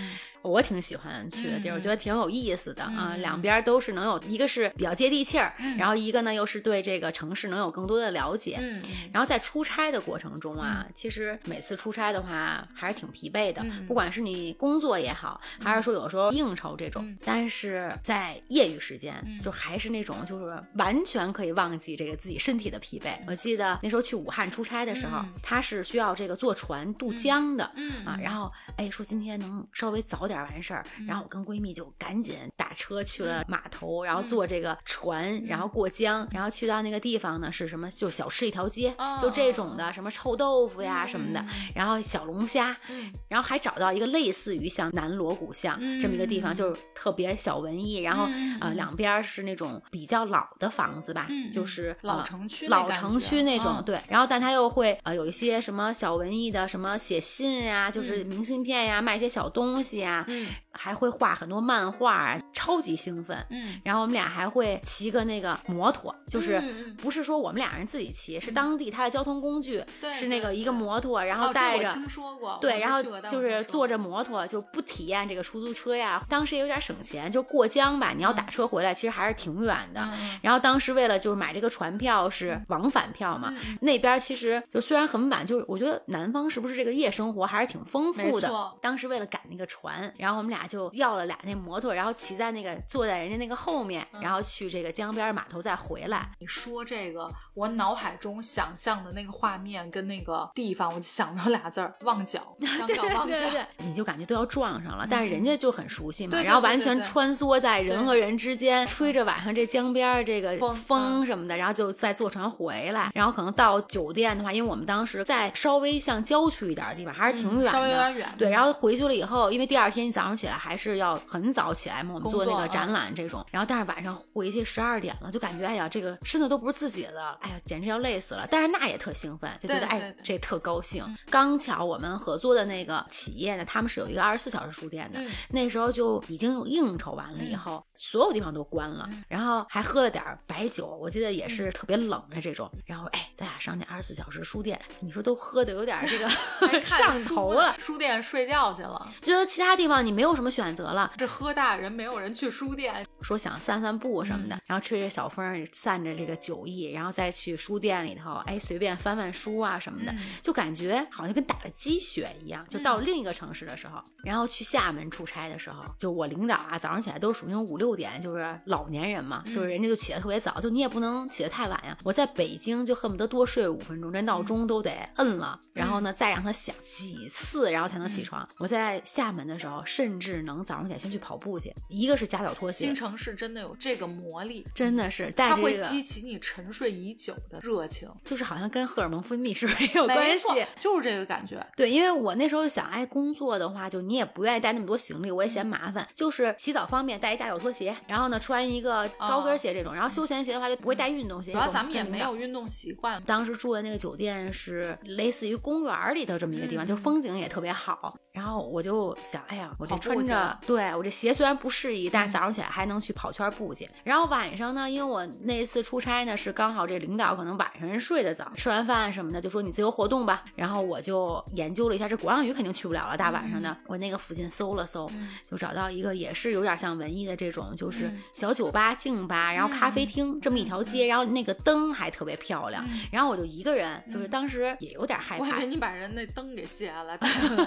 [SPEAKER 2] 我挺喜欢去的地儿，
[SPEAKER 1] 嗯
[SPEAKER 2] 我觉得挺有意思的啊。
[SPEAKER 1] 嗯。
[SPEAKER 2] 两边都是能有一个是比较接地气儿，
[SPEAKER 1] 嗯。
[SPEAKER 2] 然后一个呢又是对这个城市能有更多的了解。
[SPEAKER 1] 嗯，
[SPEAKER 2] 然后在出差的过程中啊，其实每次出差的话还是挺疲惫的，
[SPEAKER 1] 嗯。
[SPEAKER 2] 不管是你工作也好，还是说有时候应酬这种，
[SPEAKER 1] 嗯。
[SPEAKER 2] 但是在业余时间、
[SPEAKER 1] 嗯。
[SPEAKER 2] 就还是那种就是完全可以忘记这个自己身体的疲惫。我记得那时候去武汉出差的时候，
[SPEAKER 1] 嗯。
[SPEAKER 2] 他是需要这个坐船渡江的。
[SPEAKER 1] 嗯
[SPEAKER 2] 啊，然后哎说今天能稍微早点完事儿，
[SPEAKER 1] 嗯
[SPEAKER 2] 然后我跟闺蜜就赶紧打车去了码头，然后
[SPEAKER 1] 嗯。
[SPEAKER 2] 坐这个船，然后过江，然后去到那个地方呢是什么？就是小吃一条街，
[SPEAKER 1] 哦
[SPEAKER 2] 就这种的，什么臭豆腐呀什么的，然后小龙虾，
[SPEAKER 1] 嗯。
[SPEAKER 2] 然后还找到一个类似于像南锣鼓巷这么一个地方，
[SPEAKER 1] 嗯
[SPEAKER 2] 就是特别小文艺，然后
[SPEAKER 1] 嗯
[SPEAKER 2] 呃两边儿是那种比较老的房子吧，
[SPEAKER 1] 嗯
[SPEAKER 2] 就是呃
[SPEAKER 1] 老城区
[SPEAKER 2] 老城区那种，
[SPEAKER 1] 嗯。
[SPEAKER 2] 对。然后但它又会呃有一些什么小文艺的，什么写信呀、就是
[SPEAKER 1] 嗯。
[SPEAKER 2] 明信片呀，卖一些小东西呀，
[SPEAKER 1] 嗯。
[SPEAKER 2] 还会画很多漫画啊，超级兴奋。
[SPEAKER 1] 嗯
[SPEAKER 2] 然后我们俩还会骑个那个摩托，就是不是说我们俩人自己骑，是当地他的交通工具，
[SPEAKER 1] 对
[SPEAKER 2] 是那个一个摩托，然后带着。
[SPEAKER 1] 听说过，
[SPEAKER 2] 对，然后就是坐着摩托，就不体验这个出租车呀。当时也有点省钱，就过江吧，你要打车回来，其实还是挺远的。
[SPEAKER 1] 嗯
[SPEAKER 2] 然后当时为了就是买这个船票是往返票嘛，
[SPEAKER 1] 嗯
[SPEAKER 2] 那边其实就虽然很晚，就是我觉得南方是不是这个夜生活还是挺丰富的。当时为了赶那个船，然后我们俩就要了俩那摩托，然后骑在那个坐在人家那个后面，
[SPEAKER 1] 嗯
[SPEAKER 2] 然后去这个江边码头再回来。
[SPEAKER 1] 你说这个，我脑海中想象的那个画面跟那个地方，我就想到俩字儿：旺角，香港旺角。
[SPEAKER 2] 对对，你就感觉都要撞上了，但是人家就很熟悉嘛，然后完全穿梭在人和人之间，吹着晚上这江边儿这个
[SPEAKER 1] 风
[SPEAKER 2] 什么的，然后就再坐船回来，然后可能到酒店的话，因为我们当时在稍微像郊区一点的地方，还是挺远的，
[SPEAKER 1] 嗯稍微有点远
[SPEAKER 2] 对，
[SPEAKER 1] 嗯。
[SPEAKER 2] 然后回去了以后，因为第二天你早上起来还是要很早起来嘛，我们做那个展
[SPEAKER 1] 嗯。
[SPEAKER 2] 览这种，然后但是晚上回去十二点了，就感觉哎呀，这个身子都不是自己的，哎呀，简直要累死了。但是那也特兴奋，就觉得哎这特高兴。刚巧我们合作的那个企业呢，他们是有一个二十四小时书店的，
[SPEAKER 1] 嗯。
[SPEAKER 2] 那时候就已经应酬完了以后，所有地方都关了，
[SPEAKER 1] 嗯。
[SPEAKER 2] 然后还喝了点儿白酒，我记得也是特别冷的这种。然后哎，咱俩上那二十四小时书店，你说都喝的有点这个 上头了，
[SPEAKER 1] 书店睡觉去了。
[SPEAKER 2] 觉得其他地方你没有什么选择了，
[SPEAKER 1] 这喝大人没有人去书店，
[SPEAKER 2] 说想散散步什么的，
[SPEAKER 1] 嗯。
[SPEAKER 2] 然后吹着小风，散着这个酒意，然后再去书店里头，哎，随便翻翻书啊什么的，
[SPEAKER 1] 嗯。
[SPEAKER 2] 就感觉好像跟打了鸡血一样。就到另一个城市的时候，然后去厦门出差的时候，就我领导啊，早上起来都属于那种五六点，就是老年人嘛，就是人家就起得特别早，就你也不能起得太晚呀。我在北京就恨不得多睡五分钟，这闹钟都得摁了，然后呢再让它响几次，然后才能起床。我在厦门的时候，甚至能早上起来先去跑步去，一个是夹脚拖鞋
[SPEAKER 1] 新，城市真的有这个魔力，
[SPEAKER 2] 真的是带
[SPEAKER 1] 它会激起你沉睡已久的热情，
[SPEAKER 2] 就是好像跟荷尔蒙分泌是不是也有
[SPEAKER 1] 没
[SPEAKER 2] 关
[SPEAKER 1] 错
[SPEAKER 2] 系？
[SPEAKER 1] 就是这个感觉。
[SPEAKER 2] 对，因为我那时候想，哎，工作的话，就你也不愿意带那么多行李，我也嫌麻烦，就是洗澡方便带一夹脚拖鞋，然后呢穿一个高跟鞋这种，然后休闲鞋的话就不会带运动鞋。
[SPEAKER 1] 主要咱们也没有运动习惯，
[SPEAKER 2] 当时住的那个酒店是类似于公园里头这么一个地方，
[SPEAKER 1] 嗯
[SPEAKER 2] 就风景也特别好。然后我就想，哎呀，我这
[SPEAKER 1] 跑步
[SPEAKER 2] 穿着，对我这鞋虽然不适宜，但是
[SPEAKER 1] 嗯
[SPEAKER 2] 早上起来还能去跑圈步去。然后晚上呢，因为我那一次出差呢是刚好这领导可能晚上人睡得早，吃完饭什么的就说你自由活动吧。然后我就研究了一下，这鼓浪屿肯定去不了了，大晚上的。我那个附近搜了搜，
[SPEAKER 1] 嗯
[SPEAKER 2] 就找到一个也是有点像文艺的这种，就是
[SPEAKER 1] 嗯
[SPEAKER 2] 小酒吧、静吧，然后咖啡厅这么一条街，然后那个灯还特别漂亮。
[SPEAKER 1] 嗯
[SPEAKER 2] 然后我就一个人，就是当时也有点害怕
[SPEAKER 1] 我以为，你把人那灯给卸下来！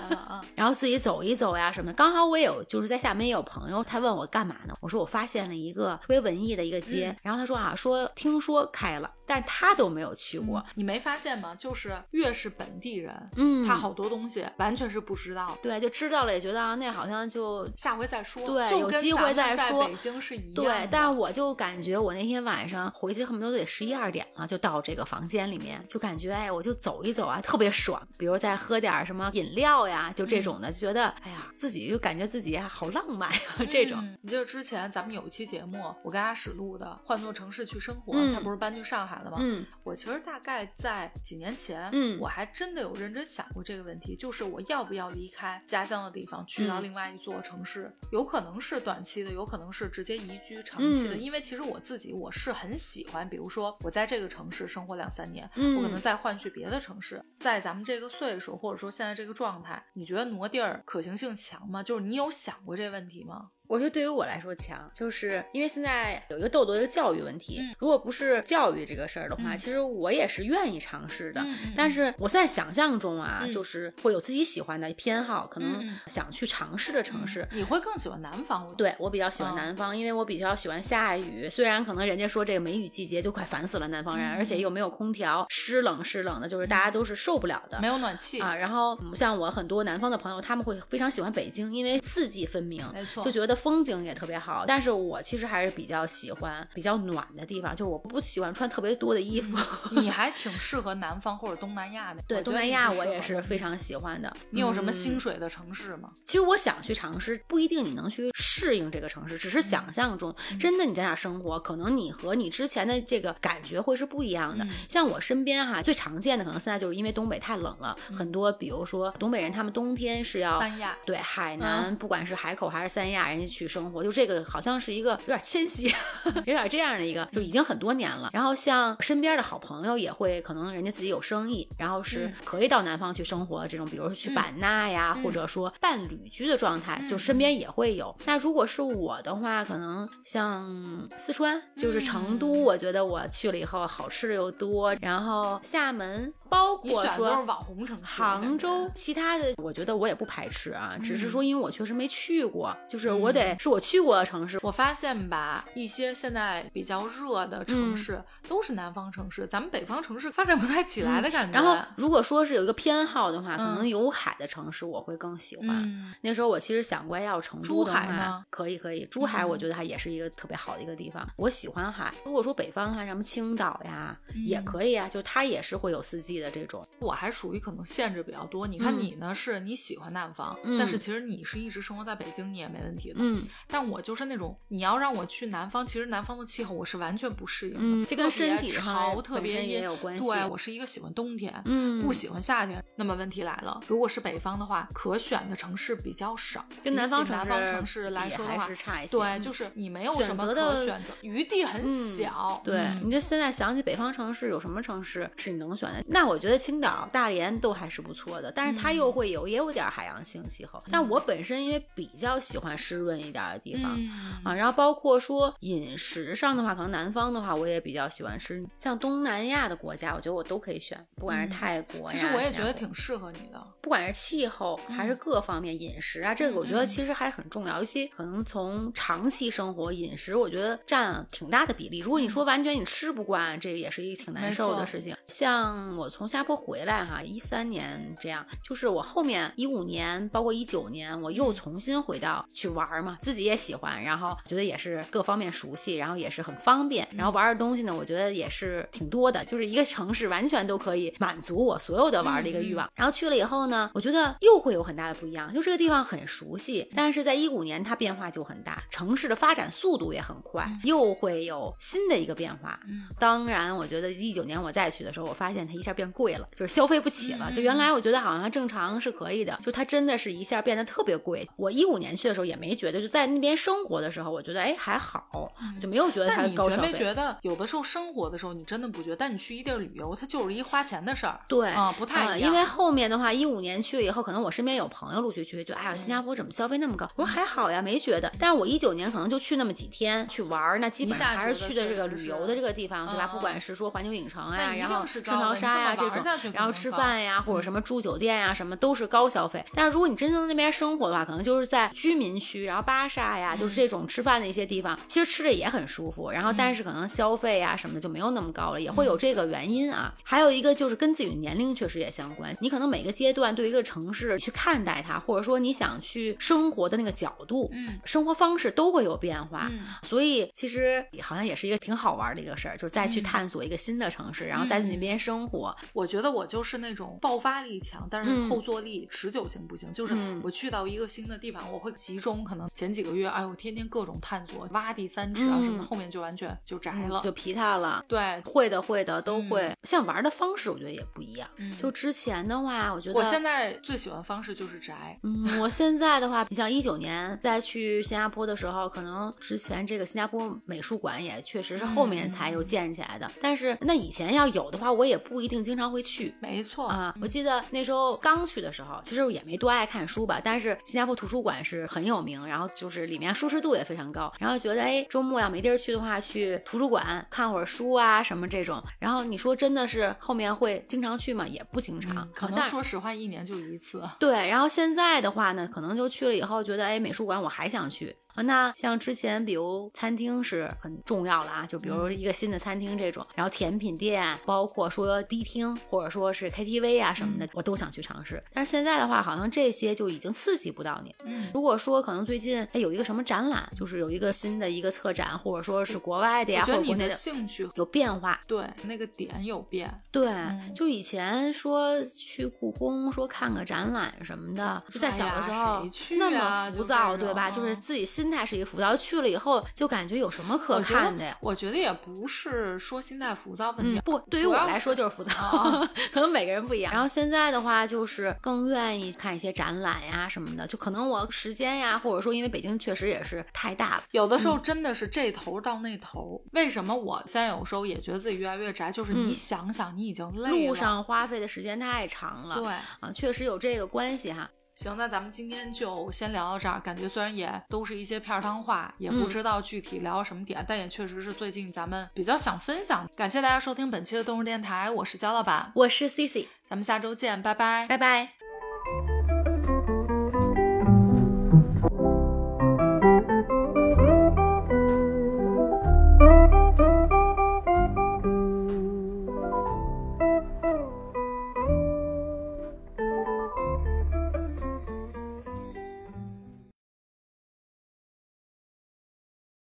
[SPEAKER 2] 然后自己走一走呀什么的。刚好我也有就是在厦门也有朋友，他问我干嘛呢？我说我发现了一个特别文艺的一个街，
[SPEAKER 1] 嗯
[SPEAKER 2] 然后他说啊，说听说开了，但他都没有去过。
[SPEAKER 1] 你没发现吗？就是越是本地人，
[SPEAKER 2] 嗯，
[SPEAKER 1] 他好多东西完全是不知道。
[SPEAKER 2] 对，就知道了，也觉得啊，那好像就
[SPEAKER 1] 下回再说，
[SPEAKER 2] 对
[SPEAKER 1] 就
[SPEAKER 2] 有机会再说
[SPEAKER 1] 北京是一样。
[SPEAKER 2] 对，但我就感觉我那天晚上回去恨不得得十一二点了，就到这个房间里面，就感觉哎，我就走一走啊，特别爽。比如再喝点什么饮料呀，就这种的，就觉得哎呀，自己就感觉自己好浪漫呀，这种。
[SPEAKER 1] 嗯你记得之前咱们们有一期节目，我跟阿史录的《换座城市去生活》，
[SPEAKER 2] 嗯
[SPEAKER 1] 他不是搬去上海了吗？
[SPEAKER 2] 嗯
[SPEAKER 1] 我其实大概在几年前，
[SPEAKER 2] 嗯
[SPEAKER 1] 我还真的有认真想过这个问题，就是我要不要离开家乡的地方，去到
[SPEAKER 2] 嗯
[SPEAKER 1] 另外一座城市，有可能是短期的，有可能是直接移居长期的。
[SPEAKER 2] 嗯
[SPEAKER 1] 因为其实我自己我是很喜欢，比如说我在这个城市生活两三年，
[SPEAKER 2] 嗯
[SPEAKER 1] 我可能再换去别的城市，在咱们这个岁数或者说现在这个状态，你觉得挪地儿可行性强吗？就是你有有想过这问题吗？
[SPEAKER 2] 我觉得对于我来说强，就是因为现在有一个豆豆的教育问题，
[SPEAKER 1] 嗯
[SPEAKER 2] 如果不是教育这个事儿的话，
[SPEAKER 1] 嗯
[SPEAKER 2] 其实我也是愿意尝试的。但是我在想象中啊，
[SPEAKER 1] 嗯
[SPEAKER 2] 就是会有自己喜欢的偏好，可
[SPEAKER 1] 嗯
[SPEAKER 2] 能
[SPEAKER 1] 嗯
[SPEAKER 2] 想去尝试的城市。
[SPEAKER 1] 你会更喜欢南方？
[SPEAKER 2] 对我比较喜欢
[SPEAKER 1] 嗯
[SPEAKER 2] 南方，因为我比较喜欢下雨。虽然可能人家说这个梅雨季节就快烦死了南方人，
[SPEAKER 1] 嗯
[SPEAKER 2] 而且又没有空调，湿冷湿冷的，就是大家都是受不了的。
[SPEAKER 1] 没有暖气
[SPEAKER 2] 啊，然后嗯像我很多南方的朋友，他们会非常喜欢北京，因为四季分明，
[SPEAKER 1] 没错
[SPEAKER 2] 就觉得风景也特别好。但是我其实还是比较喜欢比较暖的地方，就我不喜欢穿特别多的衣服。
[SPEAKER 1] 你还挺适合南方或者东南亚的。
[SPEAKER 2] 对，东南亚我也是非常喜欢的。
[SPEAKER 1] 你有什么薪水的城市吗？
[SPEAKER 2] 其实我想去尝试，不一定你能去适应这个城市，只是想象中，真的你在那儿生活，可能你和你之前的这个感觉会是不一样的。
[SPEAKER 1] 嗯
[SPEAKER 2] 像我身边哈，最常见的可能现在就是因为东北太冷了，很多比如说东北人他们冬天是要
[SPEAKER 1] 三亚
[SPEAKER 2] 对海南，不管是海口还是三亚，人家去生活，就这个好像是一个有点迁徙，有点这样的一个，就已经很多年了。然后像身边的好朋友也会，可能人家自己有生意，然后是
[SPEAKER 1] 嗯。
[SPEAKER 2] 可以到南方去生活这种，比如说去
[SPEAKER 1] 嗯。
[SPEAKER 2] 版纳呀，
[SPEAKER 1] 嗯。
[SPEAKER 2] 或者说半旅居的状态，
[SPEAKER 1] 嗯
[SPEAKER 2] 就身边也会有。那如果是我的话，可能像四川，就是成都，
[SPEAKER 1] 嗯。
[SPEAKER 2] 我觉得我去了以后好吃的又多，然后厦门，包
[SPEAKER 1] 你
[SPEAKER 2] 括说
[SPEAKER 1] 都是网红城市，
[SPEAKER 2] 杭州，其他的我觉得我也不排斥啊，只是
[SPEAKER 1] 嗯
[SPEAKER 2] 说因为我确实没去过，就是我得是我去过的城市。
[SPEAKER 1] 我发现吧，一些现在比较热的城市、都是南方城市，咱们北方城市发展不太起来的感觉。
[SPEAKER 2] 然后如果说是有一个偏好的话，可
[SPEAKER 1] 嗯
[SPEAKER 2] 能有海的城市我会更喜欢。
[SPEAKER 1] 嗯，
[SPEAKER 2] 那时候我其实想过要成都
[SPEAKER 1] 珠
[SPEAKER 2] 的话
[SPEAKER 1] 海呢，
[SPEAKER 2] 可以可以，珠海
[SPEAKER 1] 嗯
[SPEAKER 2] 我觉得它也是一个特别好的一个地方，我喜欢海。如果说北方的话，什么青岛呀、也
[SPEAKER 1] 嗯
[SPEAKER 2] 可以啊，就它也是会有四季的这种。
[SPEAKER 1] 我还属于可能限制比较多。你看
[SPEAKER 2] 嗯
[SPEAKER 1] 你呢，是你喜欢南方，
[SPEAKER 2] 嗯
[SPEAKER 1] 但是其实你是一直生活在北京，你也没问题的。
[SPEAKER 2] 嗯
[SPEAKER 1] 但我就是那种，你要让我去南方，其实南方的气候我是完全不适应的。
[SPEAKER 2] 嗯，这跟身体
[SPEAKER 1] 潮，特别
[SPEAKER 2] 也
[SPEAKER 1] 阴
[SPEAKER 2] 有关系。
[SPEAKER 1] 对我是一个喜欢冬天，
[SPEAKER 2] 嗯，
[SPEAKER 1] 不喜欢夏天。那么问题来了，如果是北方的话，可选的城市比较少，
[SPEAKER 2] 跟南方城
[SPEAKER 1] 比起南方城市来说的话
[SPEAKER 2] 还是，差一些。
[SPEAKER 1] 对，
[SPEAKER 2] 嗯
[SPEAKER 1] 就是你没有什么可选择，余地很
[SPEAKER 2] 嗯
[SPEAKER 1] 小。
[SPEAKER 2] 对，
[SPEAKER 1] 嗯
[SPEAKER 2] 你这现在想起北方城市有什么城市是你能选的？那我觉得青岛、大连都还是不错的，但是它
[SPEAKER 1] 嗯
[SPEAKER 2] 又会有也有点海洋性气候。但我本身因为比较喜欢湿润一点的地方。
[SPEAKER 1] 嗯
[SPEAKER 2] 啊，然后包括说饮食上的话，可能南方的话，我也比较喜欢吃，像东南亚的国家，我觉得我都可以选，不管是
[SPEAKER 1] 嗯
[SPEAKER 2] 泰国呀，
[SPEAKER 1] 其实我也觉得挺适合你的。
[SPEAKER 2] 不管是气候还是
[SPEAKER 1] 嗯
[SPEAKER 2] 各方面饮食啊，这个我觉得其实还很重要，尤其可能从长期生活饮食，我觉得占挺大的比例。如果你说完全你吃不惯，这个也是一个挺难受的事情。像我从新加坡回来哈，一三年这样，就是我后面一五年，包括一九年，我又重新回到去玩嘛，自己也喜欢，然后觉得也是各方面熟悉，然后也是很方便，然后玩的东西呢，我觉得也是挺多的，就是一个城市完全都可以满足我所有的玩的一个欲望。然后去了以后呢，我觉得又会有很大的不一样，就这个地方很熟悉，但是在一五年它变化就很大，城市的发展速度也很快，又会有新的一个变化。
[SPEAKER 1] 嗯
[SPEAKER 2] 当然，我觉得一九年我再去的时候，我发现它一下变贵了，就是消费不起了。
[SPEAKER 1] 嗯
[SPEAKER 2] 就原来我觉得好像正常是可以的，就它真的是一下变得特别贵。我一五年去的时候也没觉得，就在那边生活的时候，我觉得哎还好，就没有觉得它高消费。
[SPEAKER 1] 没觉得有的时候生活的时候你真的不觉得，但你去一地儿旅游，它就是一花钱的事儿。
[SPEAKER 2] 对
[SPEAKER 1] 啊、不太
[SPEAKER 2] 啊
[SPEAKER 1] 一样。
[SPEAKER 2] 因为后面的话，一五年去了以后，可能我身边有朋友陆续去，就哎呀，新加坡怎么消费那么高？我说还好呀，没觉得。但是我一九年可能就去那么几天去玩儿，那基本上还是去的这个旅游的这个地方，对吧？
[SPEAKER 1] 嗯
[SPEAKER 2] 不管是说环球影城
[SPEAKER 1] 那
[SPEAKER 2] 呀，
[SPEAKER 1] 一
[SPEAKER 2] 然后
[SPEAKER 1] 是
[SPEAKER 2] 圣淘沙呀这
[SPEAKER 1] 这么玩下去，
[SPEAKER 2] 然后吃饭呀，或者
[SPEAKER 1] 嗯
[SPEAKER 2] 什么住酒店呀，什么都是高消费。但是如果你真正在那边生活的话，可能就是在居民区，然后巴萨呀，就是这种吃饭的一些地方，其实吃的也很舒服。然后但是可能消费呀什么的就没有那么高了，也会有这个原因啊。还有一个就是跟自己的年龄确实也相关，你可能每个阶段对一个城市去看待它，或者说你想去生活的那个角度，
[SPEAKER 1] 嗯
[SPEAKER 2] 生活方式都会有变化。
[SPEAKER 1] 嗯
[SPEAKER 2] 所以其实好像也是一个挺好玩的一个事儿，就是再去
[SPEAKER 1] 嗯
[SPEAKER 2] 探索一个新的城市，然后在那边生活，
[SPEAKER 1] 我觉得我就是那种爆发力强，但是
[SPEAKER 2] 嗯
[SPEAKER 1] 后坐力、持久性不行。就是
[SPEAKER 2] 嗯
[SPEAKER 1] 我去到一个新的地方，我会集中，可能前几个月，哎我，天天各种探索，挖地三尺啊什么，
[SPEAKER 2] 嗯
[SPEAKER 1] 后面就完全就宅了。
[SPEAKER 2] 就疲态了。
[SPEAKER 1] 对，
[SPEAKER 2] 会的，会的，都会。
[SPEAKER 1] 嗯
[SPEAKER 2] 像玩的方式，我觉得也不一样。
[SPEAKER 1] 嗯
[SPEAKER 2] 就之前的话，我觉得
[SPEAKER 1] 我现在最喜欢的方式就是宅。
[SPEAKER 2] 嗯，我现在的话，你像一九年再去新加坡的时候，可能之前这个新加坡美术馆也确实是后面才又建起来的。但是那以前要有的话，我也不一定经常会去。
[SPEAKER 1] 没错
[SPEAKER 2] 啊，我记得那时候刚去的时候，其实也没多爱看书吧，但是新加坡图书馆是很有名，然后就是里面舒适度也非常高，然后觉得哎，周末要没地儿去的话，去图书馆看会儿书啊什么这种。然后你说真的是后面会经常去吗？也不经常，
[SPEAKER 1] 嗯可能
[SPEAKER 2] 但
[SPEAKER 1] 说实话，一年就一次。
[SPEAKER 2] 对，然后现在的话呢，可能就去了以后，觉得哎，美术馆我还想去啊。那像之前，比如餐厅是很重要了啊，就比如
[SPEAKER 1] 嗯
[SPEAKER 2] 一个新的餐厅这种，然后甜品店，包括说迪厅或者说是 KTV 啊什么的，
[SPEAKER 1] 嗯
[SPEAKER 2] 我都想去尝试。但是现在的话，好像这些就已经刺激不到你。
[SPEAKER 1] 嗯，
[SPEAKER 2] 如果说可能最近哎有一个什么展览，就是有一个新的一个策展，或者说是国外的呀，或者国内的
[SPEAKER 1] 兴趣
[SPEAKER 2] 有变化，
[SPEAKER 1] 对那个点有变。
[SPEAKER 2] 对，
[SPEAKER 1] 嗯
[SPEAKER 2] 就以前说去故宫说看个展览什么的，就在小的时
[SPEAKER 1] 哎
[SPEAKER 2] 候、那么浮躁，对吧？就是
[SPEAKER 1] 嗯
[SPEAKER 2] 自己心态是一个浮躁，去了以后就感觉有什么可看的呀？
[SPEAKER 1] 我觉得也不是说心态浮躁问题，，
[SPEAKER 2] 嗯不，对于我来说就是浮躁，
[SPEAKER 1] 哦
[SPEAKER 2] 可能每个人不一样。然后现在的话，就是更愿意看一些展览呀什么的，就可能我时间呀，或者说因为北京确实也是太大了，
[SPEAKER 1] 有的时候真的是这头到那头。为什么我现在有时候也觉得自己越来越宅？就是你
[SPEAKER 2] 嗯
[SPEAKER 1] 想想，你已经累了。
[SPEAKER 2] 路上花费的时间太长了，
[SPEAKER 1] 对，
[SPEAKER 2] 啊，确实有这个关系哈。
[SPEAKER 1] 行，那咱们今天就先聊到这儿。感觉虽然也都是一些片儿汤话，也不
[SPEAKER 2] 嗯
[SPEAKER 1] 知道具体聊什么点，但也确实是最近咱们比较想分享。感谢大家收听本期的动物电台，我是焦老板，
[SPEAKER 2] 我是 Cici，
[SPEAKER 1] 咱们下周见，拜拜。
[SPEAKER 2] 拜拜。